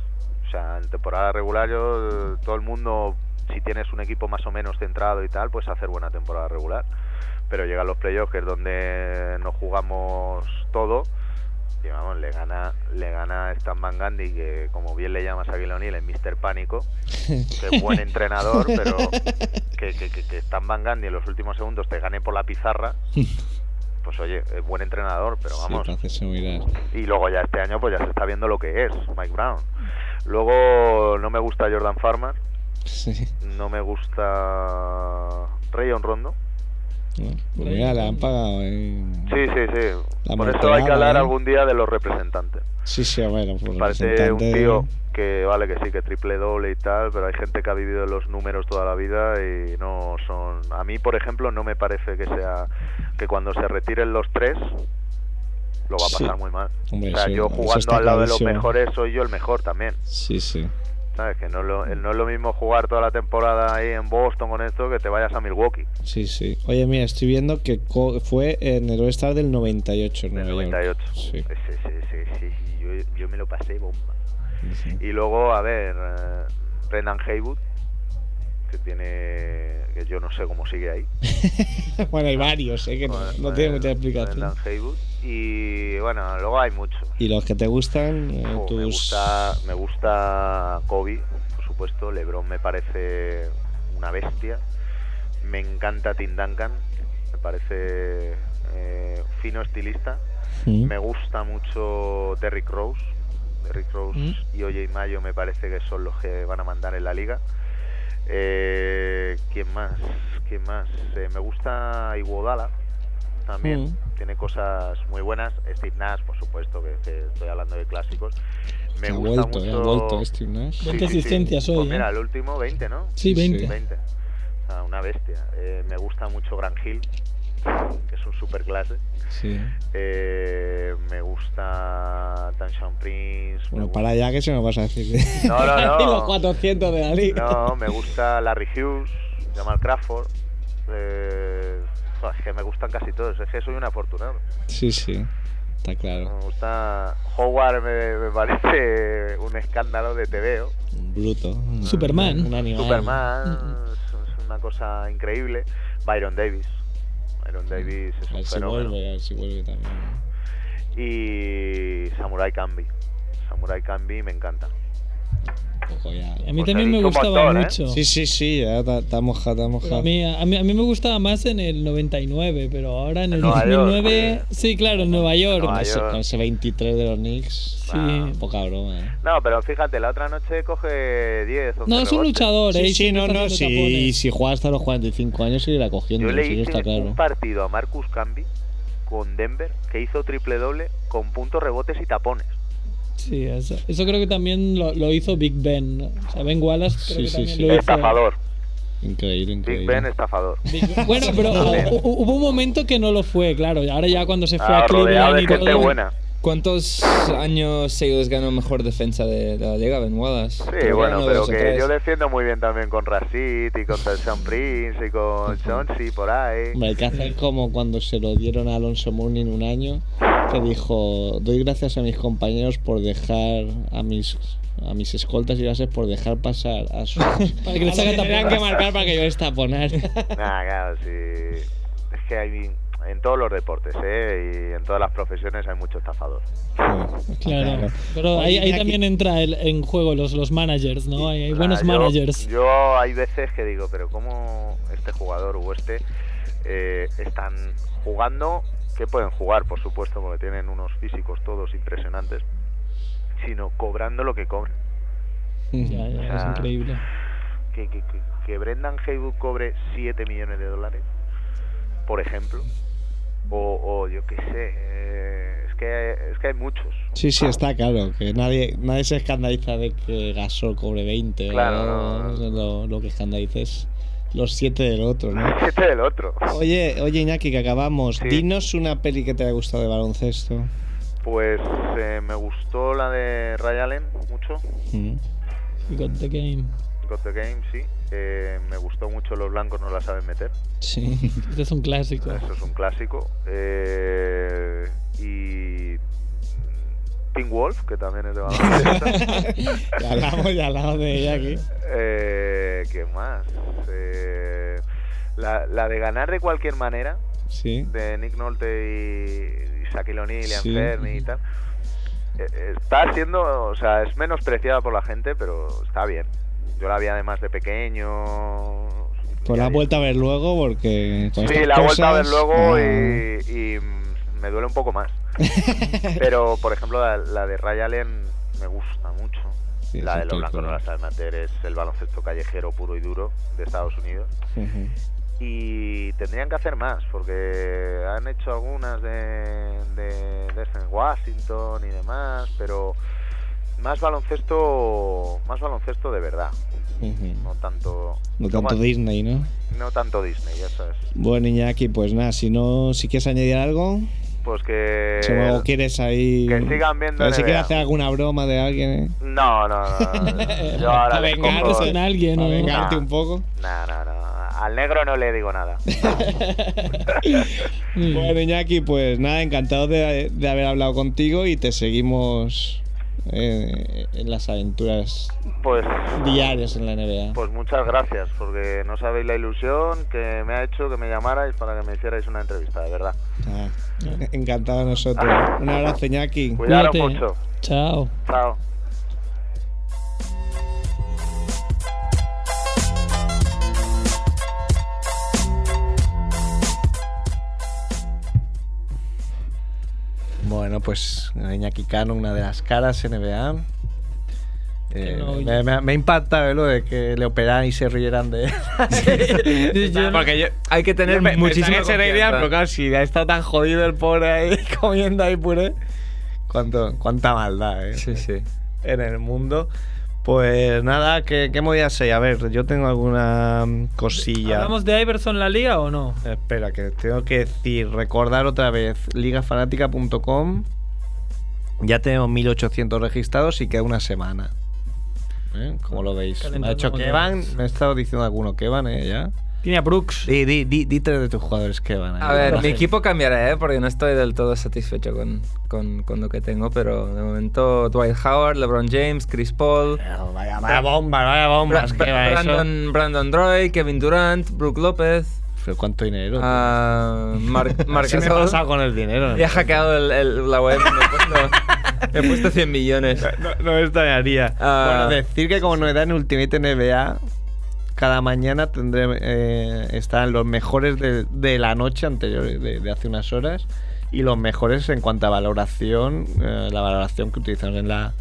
O sea, en temporada regular yo, todo el mundo, si tienes un equipo más o menos centrado y tal, pues hacer buena temporada regular. Pero llegan los playoffs, que es donde nos jugamos todo. Y vamos, le gana, le gana Stan Van Gundy, que como bien le llamas a Shaquille O'Neal, es Mr. Pánico, que es buen entrenador, pero que, que, Stan Van Gundy en los últimos segundos te gane por la pizarra, pues oye, es buen entrenador, pero vamos. Sí. Y luego ya este año pues ya se está viendo lo que es Mike Brown. Luego no me gusta Jordan Farmer, Sí. no me gusta Rayon Rondo. Bueno, pues mira, le han pagado. eh. Sí, sí, sí. La Por eso hay que hablar ¿eh? algún día de los representantes. Sí, sí, bueno, pues Parece un tío que vale que sí, que triple doble y tal, pero hay gente que ha vivido los números toda la vida y no son... A mí, por ejemplo, no me parece que sea que cuando se retiren los tres lo va a Sí. pasar muy mal. Hombre, o sea, sí, yo jugando al lado de los clarísimo. mejores soy yo el mejor también. Sí, sí. ¿Sabes? Que no es, lo, no es lo mismo jugar toda la temporada ahí en Boston con esto que te vayas a Milwaukee. Sí, sí. Oye, mira, estoy viendo que fue en el All-Star del 98. en Del Nueva York. 98. Sí. Sí, sí, sí, sí, Yo, yo me lo pasé bomba. Sí. Y luego, a ver, eh, Brendan Haywood, que tiene. que yo no sé cómo sigue ahí. bueno, hay varios, ¿eh? Que no, Bueno, no tiene mucha explicación. Y bueno, luego hay muchos. ¿Y los que te gustan? eh, Jo, tus... me, gusta, me gusta Kobe, por supuesto. LeBron me parece una bestia. Me encanta Tim Duncan. Me parece eh, fino estilista. Mm. Me gusta mucho Derrick Rose. Derrick Rose Mm. y OJ Mayo me parece que son los que van a mandar en la liga. Eh, ¿Quién más? ¿Quién más? Eh, me gusta Iguodala también. Mm. Tiene cosas muy buenas. Steve Nash, por supuesto, que, que estoy hablando de clásicos. Me ha gusta vuelto, eh, mucho. ha vuelto Steve Nash. 20 asistencias hoy, Pues ¿eh? mira, el último 20, ¿no? Sí, 20. 20. O sea, una bestia. Eh, me gusta mucho Gran Hill, que es un super clase. Sí. Eh, me gusta Tansham Prince. Bueno, gusta- para allá que se nos vas a decir. No, no, no. Y los 400 de la liga. No, me gusta Larry Hughes, Jamal Crawford. Eh, es que me gustan casi todos. Es que soy un afortunado. Sí, sí. Está claro. Me gusta. Howard me, me parece un escándalo de TVO. Bruto. Superman. Un animal. Superman es una cosa increíble. Byron Davis. Byron Davis es A un ver si fenómeno. vuelve, a ver si vuelve también. Y Samurai Kambi. Samurai Kambi me encanta. Ojo ya. A mí Pues también me gustaba montón, ¿eh? mucho. Sí, sí, sí, ya está mojado, está Pero mojado. A mí, a, mí, a mí me gustaba más en el 99, pero ahora en el Nueva York, 2009. sí, claro, en Nueva York. Nueva Con ese, York. con ese 23 de los Knicks. Sí. Poca broma, eh. No, pero fíjate, la otra noche coge 10 11 No, es un luchador, ¿eh? Sí, Y sí, no, no, sí, tapones. si juega hasta los 45 años seguirá cogiendo, Yo le sí, hice está claro. un partido a Marcus Camby con Denver que hizo triple doble con puntos, rebotes y tapones. Sí, eso, eso creo que también lo, lo hizo Big Ben. O sea, Ben Wallace creo Sí, que sí, también sí. lo hizo. Estafador. Increíble, Big increíble. Ben estafador. Big- Bueno, pero hu- hu- hubo un momento que no lo fue, claro. Ahora ya cuando se fue Ah, a Cleveland y todo. buena. ¿Cuántos años seguidos ganó mejor defensa de, la liga, Ben Wallace? Sí, Creo bueno, pero que yo defiendo muy bien también con Rashid y con Sean Prince y con Chauncey por ahí. Hombre, hay que hacer como cuando se lo dieron a Alonso Mourning un año, que dijo, doy gracias a mis compañeros por dejar a mis a mis escoltas y bases por dejar pasar a sus... Para que les a haga los que marcar para que yo les taponar. Nada, claro, sí. Es que hay en todos los deportes, ¿eh? Y en todas las profesiones hay mucho estafador. Claro. Pero ahí, ahí también entra el- en juego los, los managers, ¿no? Hay, hay buenos yo- managers. Yo hay veces que digo, pero ¿cómo este jugador o este eh, están jugando? Que pueden jugar, por supuesto, porque tienen unos físicos todos impresionantes, sino cobrando lo que cobran. Ya, ya, O es increíble. Que, que, que, que Brendan Haywood cobre 7 millones de dólares, por ejemplo. O, o yo qué sé, eh, es, que, es que hay muchos. Sí, sí, está claro, que nadie, nadie se escandaliza de que Gasol cobre 20 Claro, o no. Lo, lo que escandaliza es los 7 del otro, ¿no? Este del otro. Oye, oye Iñaki, que acabamos, Sí. dinos una peli que te haya gustado de baloncesto. Pues eh, me gustó la de Ray Allen mucho. Mm. You got the game. Got the Game, sí. Eh, me gustó mucho Los Blancos no la saben meter. Sí. Este es un clásico. Eso es un clásico. Eh, y Pink Wolf, que también es de baloncesto. ya hablamos, ya hablamos de ella aquí. eh, ¿Qué más? Eh, la, la de ganar de cualquier manera, Sí. de Nick Nolte y, y Shaquille O'Neal y Sí. Y tal. eh, eh, Está siendo, o sea, es menospreciada por la gente, pero está bien. Yo la vi además de pequeño. Pues la has vuelto a ver luego porque... con Sí, la he vuelto a ver luego y, y, me duele un poco más. Pero, por ejemplo, la, la de Ray Allen me gusta mucho. Sí, la de los blancos no la sabes meter, es el baloncesto callejero puro y duro de Estados Unidos. Y tendrían que hacer más, porque han hecho algunas de, de Denzel Washington y demás, pero más baloncesto, más baloncesto de verdad, no tanto, No tanto Disney, ¿no? no tanto Disney, ya sabes. Bueno, Iñaki, pues nada, si no, si quieres añadir algo, Pues que si luego quieres ahí... que sigan viendo a si quieres hacer alguna broma de alguien, ¿eh? No, no, no. no. Yo ahora vengarte cojo- con alguien, Para ¿no? vengarte No. un poco. No, no, no. Al negro no le digo nada. Bueno, Iñaki, pues nada, encantado de, de haber hablado contigo y te seguimos eh, en las aventuras Pues, diarias en la NBA. pues muchas gracias, porque no sabéis la ilusión que me ha hecho que me llamarais para que me hicierais una entrevista, de verdad. Ah, encantado a nosotros. Un abrazo, Iñaki. Cuídate. mucho. Chao. Chao. Bueno, pues Iñaki Cano, una de las caras NBA. Eh, no, me, me- me impacta lo de que le operaran y se rieran de él. Porque yo, Hay que tener muchísima pensaba que se reirían, confianza. pero claro, si ha estado tan jodido el pobre ahí comiendo ahí puré. Cuánto, cuánta maldad, ¿eh? Sí, sí. En el mundo. Pues nada, ¿qué, qué movidas hay? A ver, yo tengo alguna mm, cosilla. ¿Hablamos de Iverson la liga o no? Espera, que tengo que decir, recordar otra vez, ligafanática.com. Ya tenemos 1800 registrados y queda una semana. ¿Eh? ¿Cómo lo veis? Me ha hecho. Kevan, me he estado diciendo alguno Kevan, ¿eh? Ya. Tiene a Brooks. Di, di, di, di tres de tus jugadores Kevan. A ver, mi equipo cambiará, ¿eh? porque no estoy del todo satisfecho con, con, con lo que tengo, pero de momento Dwight Howard, LeBron James, Chris Paul, Vaya, vaya bombas, vaya bombas. Bra- ¿qué va eso? Brandon, Brandon Roy, Kevin Durant, Brook López, ¿Pero cuánto dinero? Marc Así me he Gasol. pasado con el dinero. Y ha hackeado el- el- la web. Me he puesto, he puesto 100 millones. No, no me extrañaría. Ah. Bueno, decir que como novedad en Ultimate NBA, cada mañana tendré eh, están los mejores de, de la noche anterior, de, de hace unas horas, y los mejores en cuanto a valoración, eh, la valoración que utilizamos en la,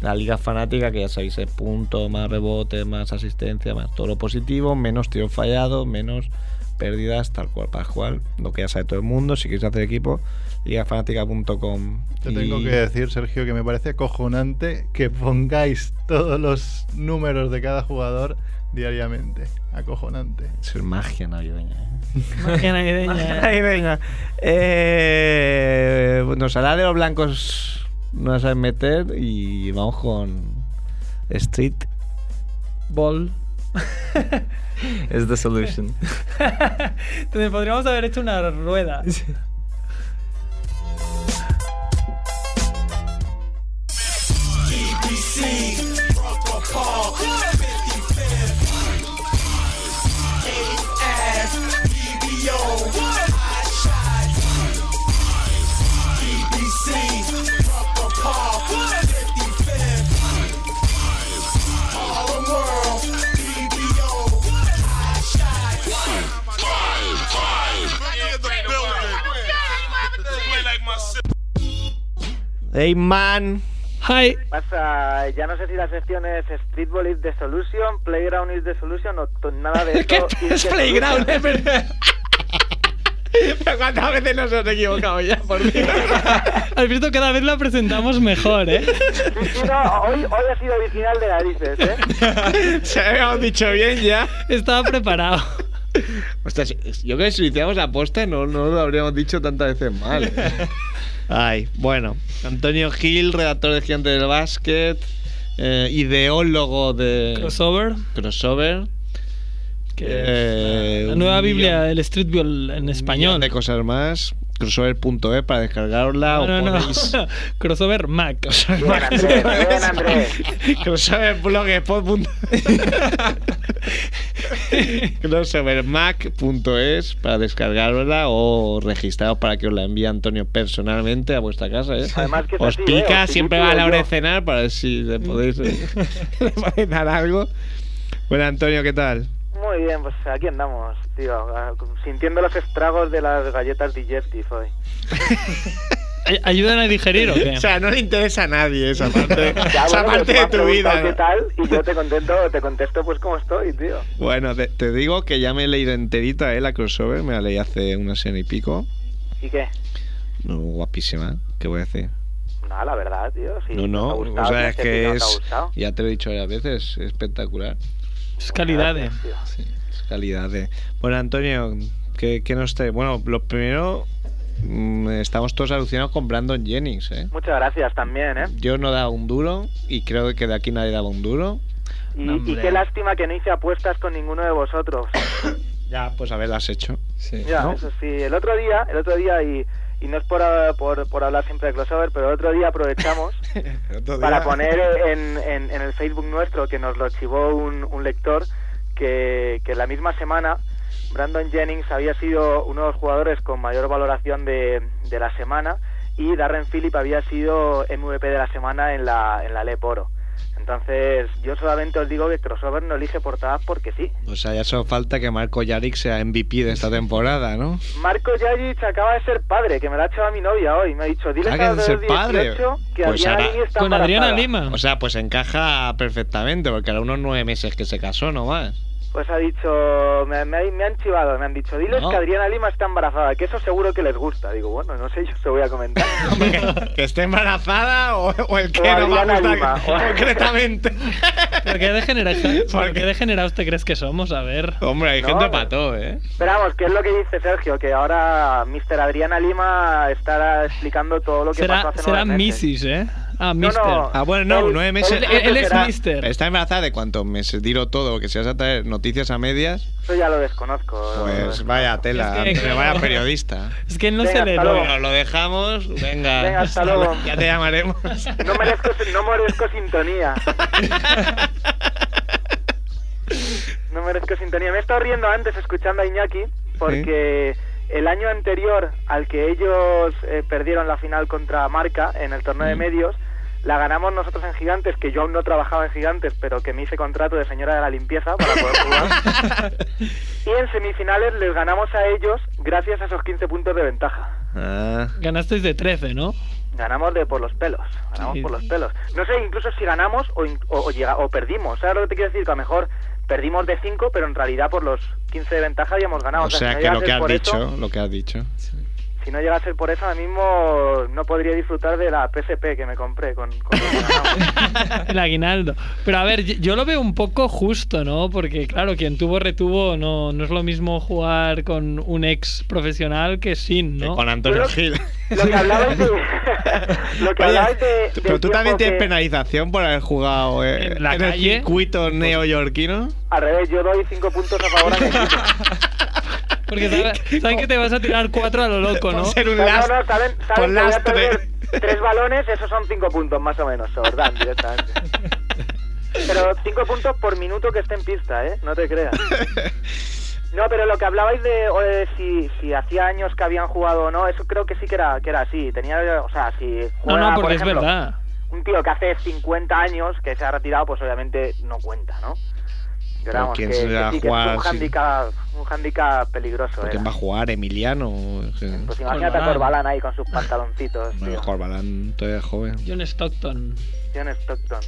la liga fanática, que ya sabéis, es punto, más rebote, más asistencia, más todo lo positivo, menos tiros fallados, menos pérdidas, tal cual, para cual, lo que ya sabe todo el mundo, si queréis hacer equipo, ligafanática.com. Te tengo que decir, Sergio, que me parece acojonante que pongáis todos los números de cada jugador diariamente. Acojonante. Es magia navideña. ¿eh? Magia navideña. Ahí venga. Eh, nos hará de los blancos, no la saben meter y vamos con Street. Ball. Es the solution. Entonces podríamos haber hecho una rueda. Hey man. Hi. Pasa, ya no sé si la sección es Streetball is the solution, Playground is the solution o to- nada de ¿Qué eso. is es Playground? Es verdad. Pero ¿Cuántas veces nos hemos equivocado ya? Por Dios. Has visto cada vez la presentamos mejor, ¿eh? Sí, sí, no, hoy, hoy ha sido original de narices, ¿eh? Se habíamos dicho bien ya. Estaba preparado. Ostras, yo creo que si lo hiciéramos aposta no, no lo habríamos dicho tantas veces mal. ¿eh? Ay, bueno. Antonio Gil, redactor de Gigante del Básquet, eh, ideólogo de Crossover. Crossover. Eh, La nueva millón- Biblia del Streetball en un español. de cosas más. Crossover.es para descargarla. No, o no, no. podéis- Crossover Mac. Bien, Andrés, bien, Andrés. crossoverblogspot.es para descargarla o registraros para que os la envíe Antonio personalmente a vuestra casa. ¿eh? Además que es os así, pica, ¿eh? Os siempre va a la hora de cenar para ver si le podéis, le podéis dar algo. Bueno, Antonio, ¿qué tal? Muy bien, pues aquí andamos, tío, sintiendo los estragos de las galletas digestive hoy. Ay- ¿Ayudan a digerir o qué? O sea, no le interesa a nadie esa parte, Ya, esa bueno, parte pues de tu vida. ¿no? ¿Qué tal? Y yo te contesto, te contesto pues cómo estoy, tío. Bueno, te, te digo que ya me he leído enterita eh, la crossover, me la leí hace una semana y pico. ¿Y qué? No, guapísima, ¿qué voy a decir? No, la verdad, tío. Si no, no, te ha gustado, o sea, no es que no es, ya te lo he dicho varias veces, es espectacular. Es calidad, eh. Gracias, tío. Es calidad de... Bueno, Antonio, ¿qué, qué nos trae? Bueno, lo primero, mm, estamos todos alucinados con Brandon Jennings, ¿eh? Muchas gracias también, ¿eh? Yo no daba un duro y creo que de aquí nadie daba un duro. Y, No, y hombre. qué lástima que no hice apuestas con ninguno de vosotros. Ya, pues a ver, lo has hecho. Sí. Ya, ¿No? eso sí. El otro día, el otro día y, y no es por, ah, por, por hablar siempre de crossover, pero el otro día aprovechamos para poner en, en, en el Facebook nuestro que nos lo archivó un, un lector que, que la misma semana Brandon Jennings había sido uno de los jugadores con mayor valoración de, de la semana y Darren Phillip había sido MVP de la semana en la, en la LEP Oro. Entonces, yo solamente os digo que Crossover no elige portadas porque sí. O sea, ya solo falta que Marco Yarick sea MVP de esta temporada, ¿no? Marco Yajic acaba de ser padre, que me la ha echado a mi novia hoy. Me ha dicho, dile Acaba a de ser 18 padre. que Pues Adriana ahora- está Con Adriana. Lima. O sea, pues encaja perfectamente, porque era unos nueve meses que se casó nomás. Pues ha dicho, me, me- me han chivado, me han dicho, diles No. que Adriana Lima está embarazada, que eso seguro que les gusta. Digo, bueno, no sé, yo se voy a comentar. ¿Que esté embarazada o, o el que O no va a Adriana gustar Lima. concretamente? ¿Por qué degenerados ¿Por qué degenerados te crees que somos? A ver. Hombre, hay No, gente todo, ¿eh? Pero vamos, que es lo que dice Sergio, que ahora Mr. Adriana Lima estará explicando todo lo que Será, pasó hace será. Mrs., ¿eh? Ah, No, Mister. no. Ah, bueno, no, nueve meses. él- él es mister. ¿Está embarazada de cuántos meses? Dilo todo, que si vas a traer noticias a medias, Eso ya lo desconozco. pues vaya tela, Es que, vaya periodista. Es que él no Venga, se le. Bueno, lo dejamos, venga. Venga, hasta luego. Ya te llamaremos. No merezco, no merezco sintonía. No merezco sintonía. Me he estado riendo antes escuchando a Iñaki porque el año anterior al que ellos eh, perdieron la final contra Marca en el torneo de medios, la ganamos nosotros en Gigantes, que yo aún no trabajaba en Gigantes, pero que me hice contrato de señora de la limpieza para poder jugar. y en semifinales les ganamos a ellos gracias a esos 15 puntos de ventaja. Ah, Ganasteis de 13, ¿no? Ganamos de por los pelos, ganamos Sí. por los pelos. No sé incluso si ganamos o, o, o llega- o perdimos. ¿Sabes lo que te quiero decir? Que a lo mejor perdimos de 5, pero en realidad por los 15 de ventaja habíamos ganado. o sea que lo que has dicho, eso- lo que has dicho. Si no llega a ser por eso, ahora mismo no podría disfrutar de la PSP que me compré con, con que. El aguinaldo. Pero a ver, yo- yo lo veo un poco justo, ¿no? Porque claro, quien tuvo retuvo no, no es lo mismo jugar con un ex profesional que sin, ¿no? Con Antonio Pero- Gil. Lo que hablabais de... lo que Oye, de... del pero tú también tiempo tienes que- penalización por haber jugado eh, En la el calle. circuito neoyorquino. Al revés, yo doy 5 puntos a favor a mi equipo. Porque sabes, saben que te vas a tirar cuatro a lo loco, ¿no? Por ser un No, no, las- no, saben, por saben que voy a lastre. perder tres balones, esos son cinco puntos más o menos, se os dan directamente. Pero cinco puntos por minuto que esté en pista, ¿eh? No te creas. No, pero lo que hablabais de, o de si, si hacía años que habían jugado o no, eso creo que sí que era, que era así. Tenía, o sea, si No, juega, no, por porque es ejemplo, verdad. un tío que hace 50 años que se ha retirado, pues obviamente no cuenta, ¿no? Pero ¿quién que, se que va a sí que es jugar un así? handicap, un handicap peligroso. ¿Por era. quién va a jugar? ¿Emiliano? Pues imagínate a Corbalán. Ahí con sus pantaloncitos. No, tío. Corbalán todavía es joven. John Stockton. John Stockton.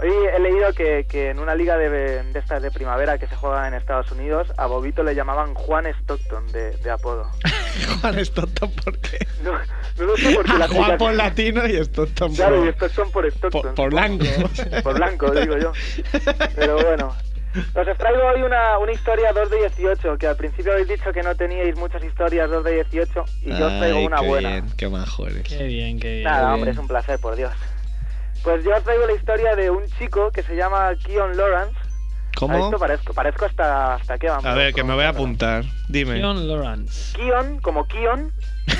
Hoy he leído que, que en una liga de, de estas de primavera que se juega en Estados Unidos, a Bobito le llamaban Juan Stockton de, de apodo. Juan Stockton, ¿por qué? No, no lo sé porque la Juan chica- por latino y Stockton Claro, y por, Stockton por Stockton. por, por blanco. Por blanco, digo yo. Pero bueno. Os traigo hoy una, una historia 2 de 18, que al principio habéis dicho que no teníais muchas historias 2 de 18, y yo os traigo una qué buena. Bien, qué majo eres. Qué bien, qué bien. Nada, hombre, es un placer, por Dios. Pues yo os traigo la historia de un chico que se llama Keon Lawrence. ¿A ¿Cómo? Esto parezco, parezco hasta, hasta qué vamos. A ver, que me voy a apuntar. Dime. John Lawrence. Keon, como Keon.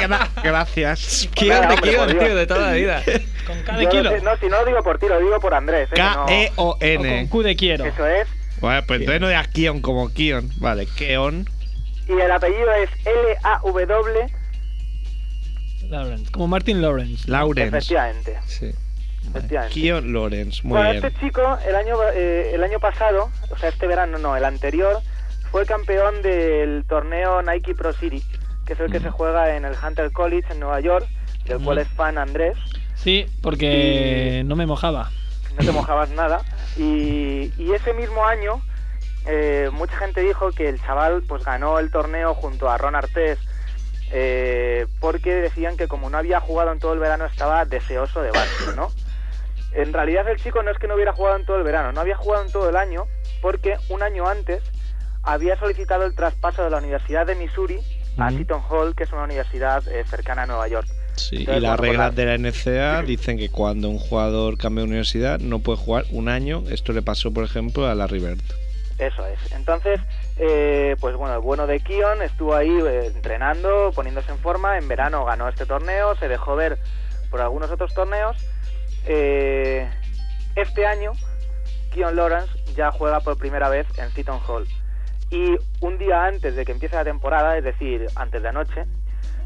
Gracias. Kion de Kion, tío, de toda la vida. Con K de Yo kilo. sé- no, si no lo digo por ti, lo digo por Andrés. ¿eh? con K-E-O-N. Q de quiero. Eso es. Bueno, pues entonces no de Kion como Kion. Vale, Keon. Y el apellido es L-A-W. Lawrence. Como Martin Lawrence. Lawrence. Efectivamente. Sí. efectivamente. Kion Lawrence. Muy bueno, bien. este chico, el año, eh, el año pasado, o sea, este verano no, el anterior, fue campeón del torneo Nike Pro City, que es el que se juega en el Hunter College en Nueva York, del cual es fan Andrés. Sí, porque no me mojaba. no te mojabas nada. Y, y ese mismo año, eh, mucha gente dijo que el chaval pues ganó el torneo junto a Ron Artés, eh, porque decían que como no había jugado en todo el verano estaba deseoso de básquet, ¿no? En realidad el chico no es que no hubiera jugado en todo el verano, no había jugado en todo el año, porque un año antes había solicitado el traspaso de la Universidad de Missouri a. Seton Hall, que es una universidad eh, cercana a Nueva York. Sí, y las pues reglas la- de la NCAA dicen que cuando un jugador cambia de universidad no puede jugar un año. Esto le pasó, por ejemplo, a Larry Bird. Eso es. Entonces, eh, pues bueno, el bueno de Kion estuvo ahí eh, entrenando, poniéndose en forma. En verano ganó este torneo, se dejó ver por algunos otros torneos. Eh, este año, Kion Lawrence ya juega por primera vez en Seton Hall. Y un día antes de que empiece la temporada, es decir, antes de anoche,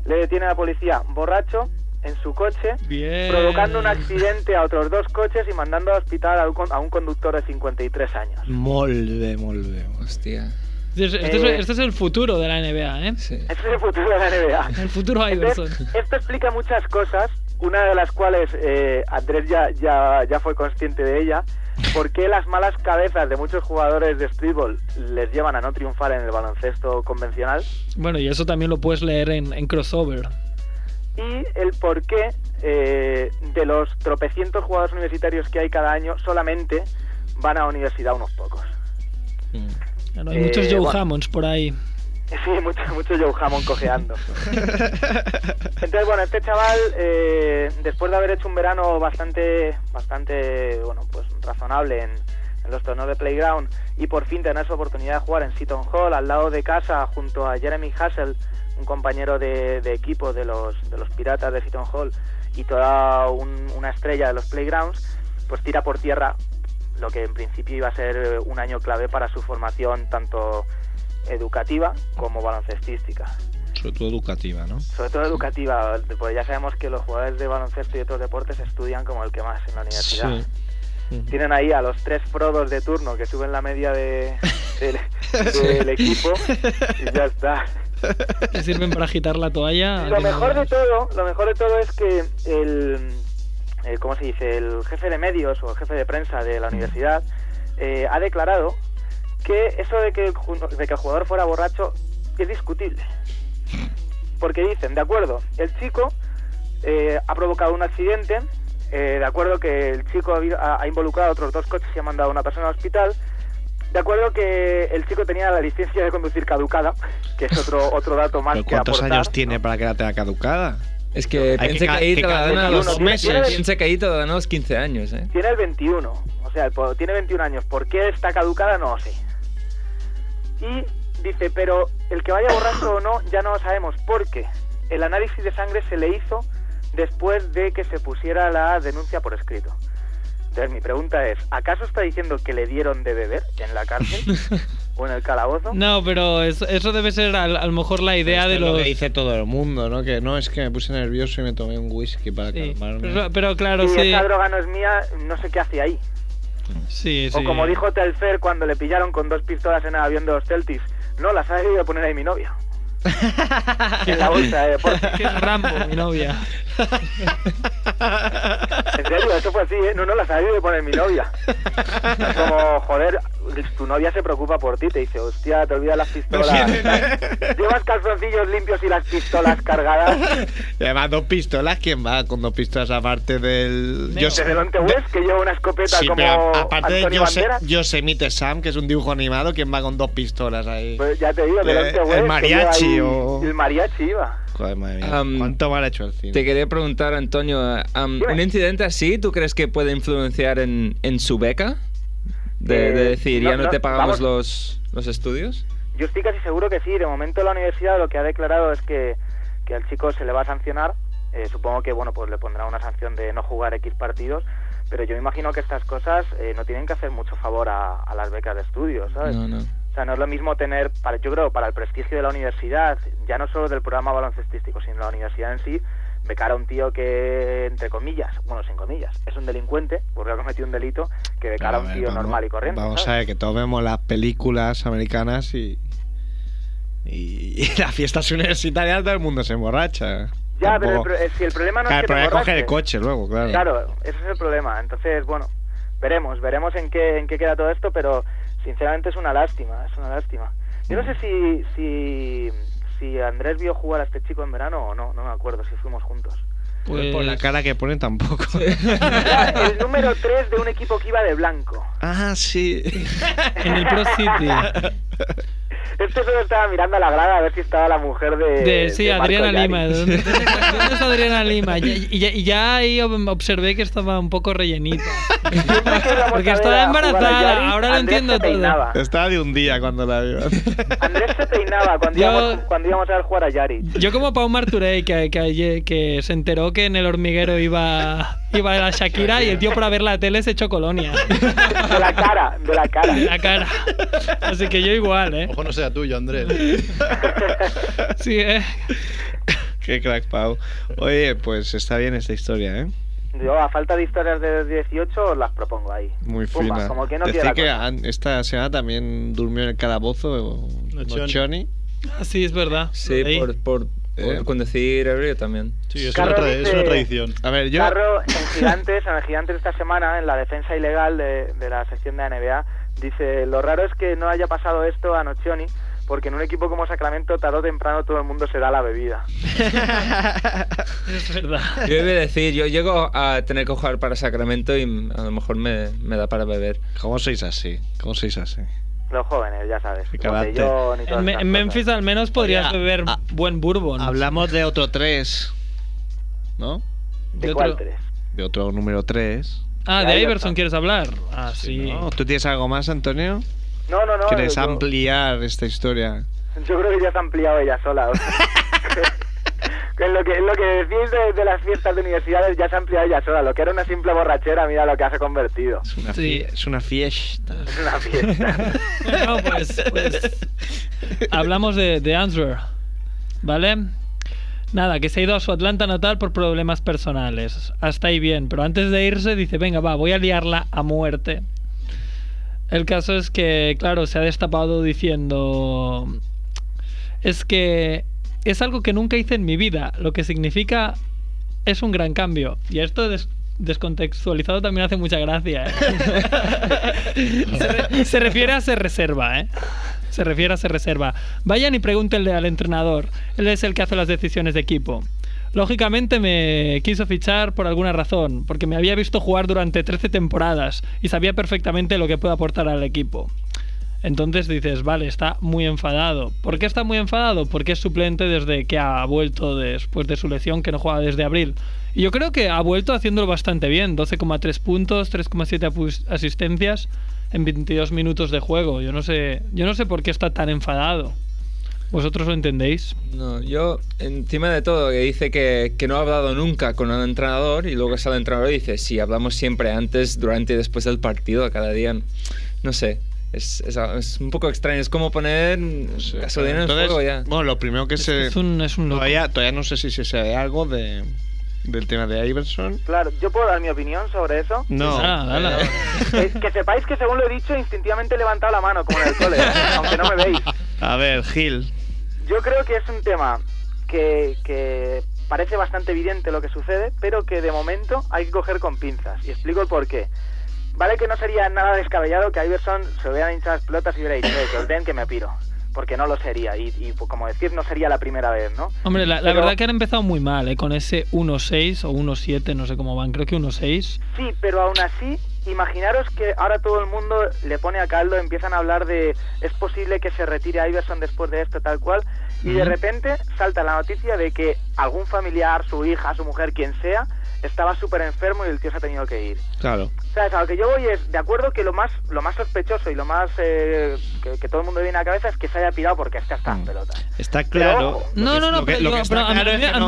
le detiene la policía borracho en su coche, Bien. provocando un accidente a otros dos coches y mandando al hospital a un, con- a un conductor de 53 años. Molde, molde. Hostia. Este es, este es- Eh, este es el futuro de la NBA, ¿eh? Sí. Ese es el futuro de la NBA. El futuro Entonces, Iverson. esto explica muchas cosas una de las cuales eh, Andrés ya, ya, ya fue consciente de ella, ¿por qué las malas cabezas de muchos jugadores de streetball les llevan a no triunfar en el baloncesto convencional? Bueno, y eso también lo puedes leer en, en crossover. Y el por qué eh, de los tropecientos jugadores universitarios que hay cada año, solamente van a universidad unos pocos. Bueno, hay muchos Eh, Joe bueno. Hammonds por ahí. Sí, mucho, mucho Joe Hammond cojeando. Entonces, bueno, este chaval, eh, después de haber hecho un verano bastante, bastante, bueno, pues razonable en, en los torneos de Playground y por fin tener su oportunidad de jugar en Seton Hall, al lado de casa, junto a Jeremy Hassel, un compañero de, equipo de los, de los Piratas de Seton Hall y toda un- una estrella de los Playgrounds, pues tira por tierra lo que en principio iba a ser un año clave para su formación tanto educativa como baloncestística. Sobre todo educativa, ¿no? Sobre todo educativa, pues ya sabemos que los jugadores de baloncesto y otros deportes estudian como el que más en la universidad. Tienen ahí a los tres Frodos de turno que suben la media de, del, del equipo y ya está. Que sirven para agitar la toalla. Lo mejor de todo, lo mejor de todo es que el, eh, ¿cómo se dice? El jefe de medios o el jefe de prensa de la universidad eh, ha declarado que eso de que, de que el jugador fuera borracho es discutible. Porque dicen, de acuerdo, el chico eh, ha provocado un accidente, eh, de acuerdo que el chico ha, ha- involucrado a otros dos coches y ha mandado a una persona al hospital, de acuerdo que el chico tenía la licencia de conducir caducada, que es otro otro dato más ¿Pero que ¿Cuántos aportar. años tiene para que la tenga caducada? Es que Hay piensa ca- que ahí que te la dan a los meses. que ahí te la dan a los 15 años, ¿eh? Tiene el 21, o sea, tiene 21 años. ¿Por qué está caducada? No lo sé. Y dice, pero el que vaya borracho o no, ya no lo sabemos, porque el análisis de sangre se le hizo después de que se pusiera la denuncia por escrito. Entonces mi pregunta es, ¿acaso está diciendo que le dieron de beber en la cárcel o en el calabozo? No, pero eso, eso debe ser a, a lo mejor la idea de los. lo que dice todo el mundo, ¿no? Que no, es que me puse nervioso y me tomé un whisky para Sí, calmarme. pero, pero claro, si sí. esa droga no es mía, no sé qué hace ahí. Sí, O como dijo Telfer cuando le pillaron con dos pistolas en el avión de los Celtics, no, las ha debido poner ahí mi novia. en la bolsa de deporte. Que es Rambo, mi novia. En serio, eso fue así, ¿eh? No, no, las ha debido poner mi novia. Es como, joder, tu novia se preocupa por ti, te dice, hostia, te olvidas las pistolas. Llevas calzoncillos limpios y las pistolas cargadas. Y además, dos pistolas, ¿quién va con dos pistolas aparte del. Yo sé de Donte West, que lleva una escopeta Sí, como pero aparte de Antonio Jose- Banderas. Yosemite Sam, que es un dibujo animado, ¿quién va con dos pistolas ahí? Pues ya te digo, Eh, delante el West. que mariachi o- El mariachi iba. Joder, madre mía. ¿Cuánto mal ha hecho el cine? Te quería preguntar, Antonio, Dime. ¿un incidente así tú crees que puede influenciar en, en su beca? De, Eh, de decir, no, ya no, no, te pagamos vamos. los, los estudios. Yo estoy casi seguro que sí. De momento la universidad lo que ha declarado es que, que al chico se le va a sancionar. Eh, supongo que bueno pues le pondrá una sanción de no jugar X partidos. Pero yo me imagino que estas cosas eh, no tienen que hacer mucho favor a, a las becas de estudios, ¿sabes? No, no. O sea, no es lo mismo tener, para, yo creo, para el prestigio de la universidad, ya no solo del programa baloncestístico, sino la universidad en sí, becar a un tío que, entre comillas, bueno, sin comillas, es un delincuente, porque ha cometido un delito, que becar a un ver, tío vamos- normal y corriente. Vamos ¿sabes? a ver, que todos vemos las películas americanas y. Y, y las fiestas universitarias todo el mundo se emborracha. Ya, pero el, Tampoco- pro- eh, si el problema no Claro, es el que te problema es coger el coche luego, claro. Claro, ese es el problema. Entonces, bueno, veremos, veremos en qué, en qué queda todo esto, pero sinceramente es una lástima, es una lástima. Yo no sé si, si, si Andrés vio jugar a este chico en verano o no, no me acuerdo si fuimos juntos. Pues por la cara que pone tampoco. Era el número 3 de un equipo que iba de blanco. ah, sí. En el Pro City. Este solo estaba mirando a la grada a ver si estaba la mujer de. De, sí, de Marco Adriana Yari. Lima. ¿De dónde, dónde está Adriana Lima? Y, ya- y ya ahí ob- observé que estaba un poco rellenita. Porque estaba embarazada, ahora lo entiendo todo. Estaba de un día cuando la vio. Andrés se peinaba cuando, Yo- íbamos, cuando íbamos a ver jugar a Yari. Yo como Pau Marturey, que, que, que se enteró que en el hormiguero iba, iba la Shakira y el tío por ver la tele se echó colonia. De la cara, de la cara. De la cara. Así que yo igual, ¿eh? Ojo no sea tuyo, Andrés. Sí, ¿eh? Qué crack, Pau. Oye, pues está bien esta historia, ¿eh? Yo, a falta de historias de 18, os las propongo ahí. Muy Pumba, fina. como que no la que esta semana también durmió en el calabozo Nochoni. Ah, Sí, es verdad. Sí, Ahí. por, por Eh, conducir ebrio también. Sí, es, una, tra- es una tradición. A ver, yo. Carro en Gigantes, en el Gigantes esta semana, en la defensa ilegal de, de la sección de NBA, dice, lo raro es que no haya pasado esto a Nocioni, porque en un equipo como Sacramento, tarde o temprano todo el mundo se da la bebida. Es verdad. Yo iba a decir, yo llego a tener que jugar para Sacramento y a lo mejor me, me da para beber. ¿Cómo sois así? ¿Cómo sois así? Los jóvenes, ya sabes. Qué carácter. botellón y todas En, en Memphis cosas. al menos podrías Oye, beber ah, buen bourbon. Hablamos de otro 3, ¿no? ¿De de cuál otro- tres? De otro número 3. Ah, De de Iverson. Iverson quieres hablar. Ah, sí. ¿no? ¿Tú tienes algo más, Antonio? No, no, no. ¿Quieres yo, ampliar esta historia? yo creo que ya se ha ampliado ella sola. o sea. En lo que, en lo que decís de, de las fiestas de universidades ya se ha ampliado ella sola. Lo que era una simple borrachera, mira lo que se ha convertido. Es una, Sí. es una fiesta. Es una fiesta. No, pues, pues, hablamos de, de Answer, ¿vale? Nada, que se ha ido a su Atlanta natal por problemas personales. Hasta ahí bien, pero antes de irse dice, venga, va, voy a liarla a muerte. El caso es que, claro, se ha destapado diciendo... Es que es algo que nunca hice en mi vida, lo que significa es un gran cambio. Y esto des- descontextualizado también hace mucha gracia. ¿eh? se, se refiere a se reserva, ¿eh? Se refiere a se reserva. Vayan y pregúntenle al entrenador. Él es el que hace las decisiones de equipo. Lógicamente me quiso fichar por alguna razón, porque me había visto jugar durante 13 temporadas y sabía perfectamente lo que puede aportar al equipo. Entonces dices, vale, está muy enfadado. ¿Por qué está muy enfadado? Porque es suplente desde que ha vuelto después de su lesión, que no juega desde abril. Y yo creo que ha vuelto haciéndolo bastante bien. 12,3 puntos, 3,7 apu- asistencias en 22 minutos de juego. Yo no sé, yo no sé por qué está tan enfadado. ¿Vosotros lo entendéis? No, yo, encima de todo, que dice que, que no ha hablado nunca con el entrenador y luego sale el entrenador y dice, sí, hablamos siempre antes, durante y después del partido, cada día. No sé, es, es, es un poco extraño, es como poner gasolina en el fuego ya. Bueno, lo primero que se. Es un, es un loco. Todavía, todavía no sé si se sabe algo de, del tema de Iverson. Claro, ¿yo puedo dar mi opinión sobre eso? No. Ah, dala. Eh, que sepáis que según lo he dicho, instintivamente he levantado la mano, como en el cole, ¿eh? aunque no me veis. A ver, Gil. Yo creo que es un tema que, que parece bastante evidente lo que sucede, pero que de momento hay que coger con pinzas. Y explico el por qué. Vale que no sería nada descabellado que a Iverson se hubieran hinchado las pelotas y hubiera dicho, "Eh, que os den que me piro. Porque no lo sería. Y, y, pues, como decir, no sería la primera vez, ¿no? Hombre, la, la Pero- verdad que han empezado muy mal, ¿eh? Con ese 1-6 o 1-7, no sé cómo van, creo que 1-6. Sí, pero aún así, imaginaros que ahora todo el mundo le pone a caldo, empiezan a hablar de es posible que se retire Iverson después de esto, tal cual, y de repente salta la noticia de que algún familiar, su hija, su mujer, quien sea, estaba súper enfermo y el tío se ha tenido que ir. Claro. ¿Sabes? A lo que yo voy es, de acuerdo que lo más lo más sospechoso y lo más eh, que, que todo el mundo viene a la cabeza es que se haya pirado porque está hasta las pelotas. Está Pero, claro. lo No, no, no, pero, pero a mí,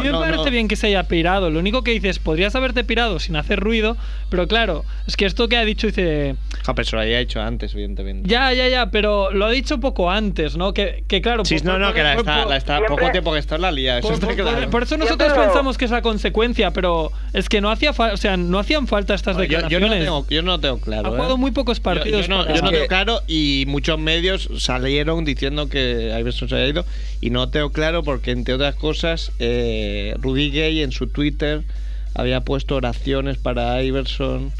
me no- parece no- bien que se haya pirado. Lo único que dices, podrías haberte pirado sin hacer ruido, pero claro, es que esto que ha dicho dice, Ja, pero se lo había hecho antes, evidentemente. ya, ya, ya, pero lo ha dicho poco antes, ¿no? Que, que claro, Sí, por- no, no, por- que la está, por- la está Siempre- poco tiempo que está en la lía, eso por, está claro. por eso nosotros Siempre lo- pensamos que es la consecuencia, pero es que no hacía o sea, no hacían falta estas yo, yo no declaraciones. tengo, yo no tengo claro. ha ¿eh? jugado muy pocos partidos. Yo, no, yo no Es tengo claro y muchos medios salieron diciendo que Iverson se había ido y no tengo claro porque entre otras cosas eh, Rudy Gay en su Twitter había puesto oraciones para Iverson.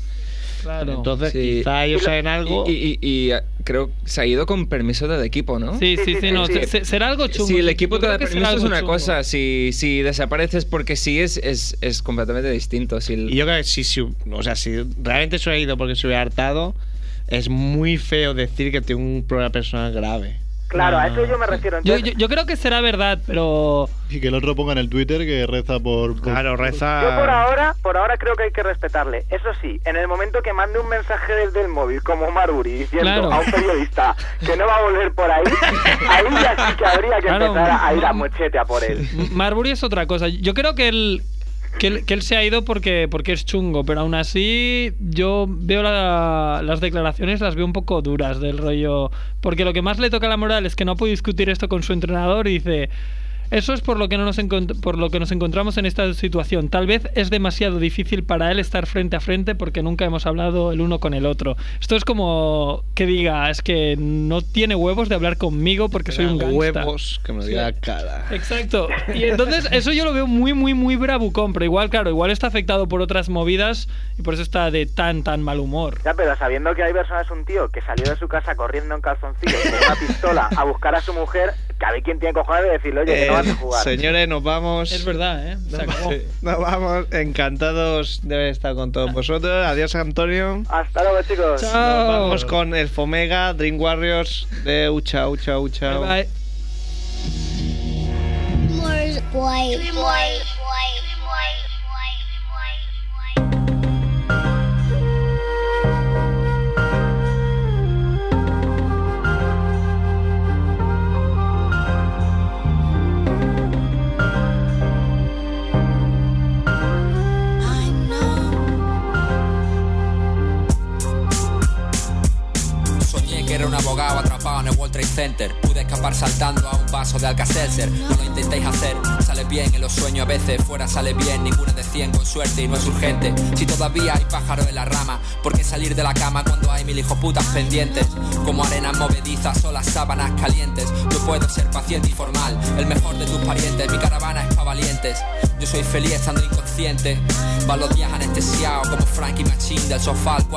Claro. Entonces Sí. quizá ellos saben algo. Y, y- y, eh, creo que se ha ido con permiso del equipo, ¿no? Sí, Sí, sí, no, sí. se- se- será algo chungo. Si el equipo te da permiso es una chungo. cosa, si, si desapareces porque sí es, es, es completamente distinto. Si el- Y yo creo que si, si- o sea, si realmente se hubiera ido porque se hubiera hartado, es muy feo decir que tiene un problema personal grave. Claro, a eso yo me refiero. Yo, Entonces, yo- yo creo que será verdad, pero Y que el otro ponga en el Twitter que reza por. por- Claro, reza. Yo por ahora, por ahora creo que hay que respetarle. Eso sí, en el momento que mande un mensaje desde el móvil como Marbury diciendo Claro. a un periodista que no va a volver por ahí, ahí ya sí que habría que Claro, empezar a ir a mochete a por él. Marbury es otra cosa. Yo creo que él, que él, que él se ha ido porque, porque es chungo, pero aún así yo veo la- las declaraciones, las veo un poco duras del rollo. Porque lo que más le toca a la moral es que no puede discutir esto con su entrenador y dice. Eso es por lo, que no nos por lo que nos encontramos en esta situación. Tal vez es demasiado difícil para él estar frente a frente porque nunca hemos hablado el uno con el otro. Esto es como que diga, es que no tiene huevos de hablar conmigo porque soy un gangsta. huevos que me diga cara. Exacto. Y entonces eso yo lo veo muy, muy, muy bravucón. Pero igual, claro, igual está afectado por otras movidas y por eso está de tan, tan mal humor. Ya, pero sabiendo que hay personas, un tío que salió de su casa corriendo en calzoncillos con una pistola a buscar a su mujer, cabe quien tiene cojones de decirle, oye, que no vas a jugar. Señores, nos vamos. Es verdad, ¿eh? Se acabó. Nos vamos. Encantados de haber estado con todos vosotros. Adiós, Antonio. Hasta luego, chicos. Chao. Nos vamos con el Fomega, Dream Warriors de Ucha, Ucha, Ucha. Bye, bye. Boy, boy, boy. Era un abogado atrapado en el World Trade Center. Pude escapar saltando a un vaso de Alka-Seltzer. No lo intentéis hacer, sale bien en los sueños a veces. Fuera sale bien, ninguna de 100 con suerte y no es urgente. Si todavía hay pájaros en la rama, ¿por qué salir de la cama cuando hay mil hijoputas pendientes? Como arenas movedizas o las sábanas calientes. Yo puedo ser paciente y formal, el mejor de tus parientes. Mi caravana es pa' valientes. Yo soy feliz estando inconsciente. Van los días anestesiados como Frankie Machine del sofá al cuarto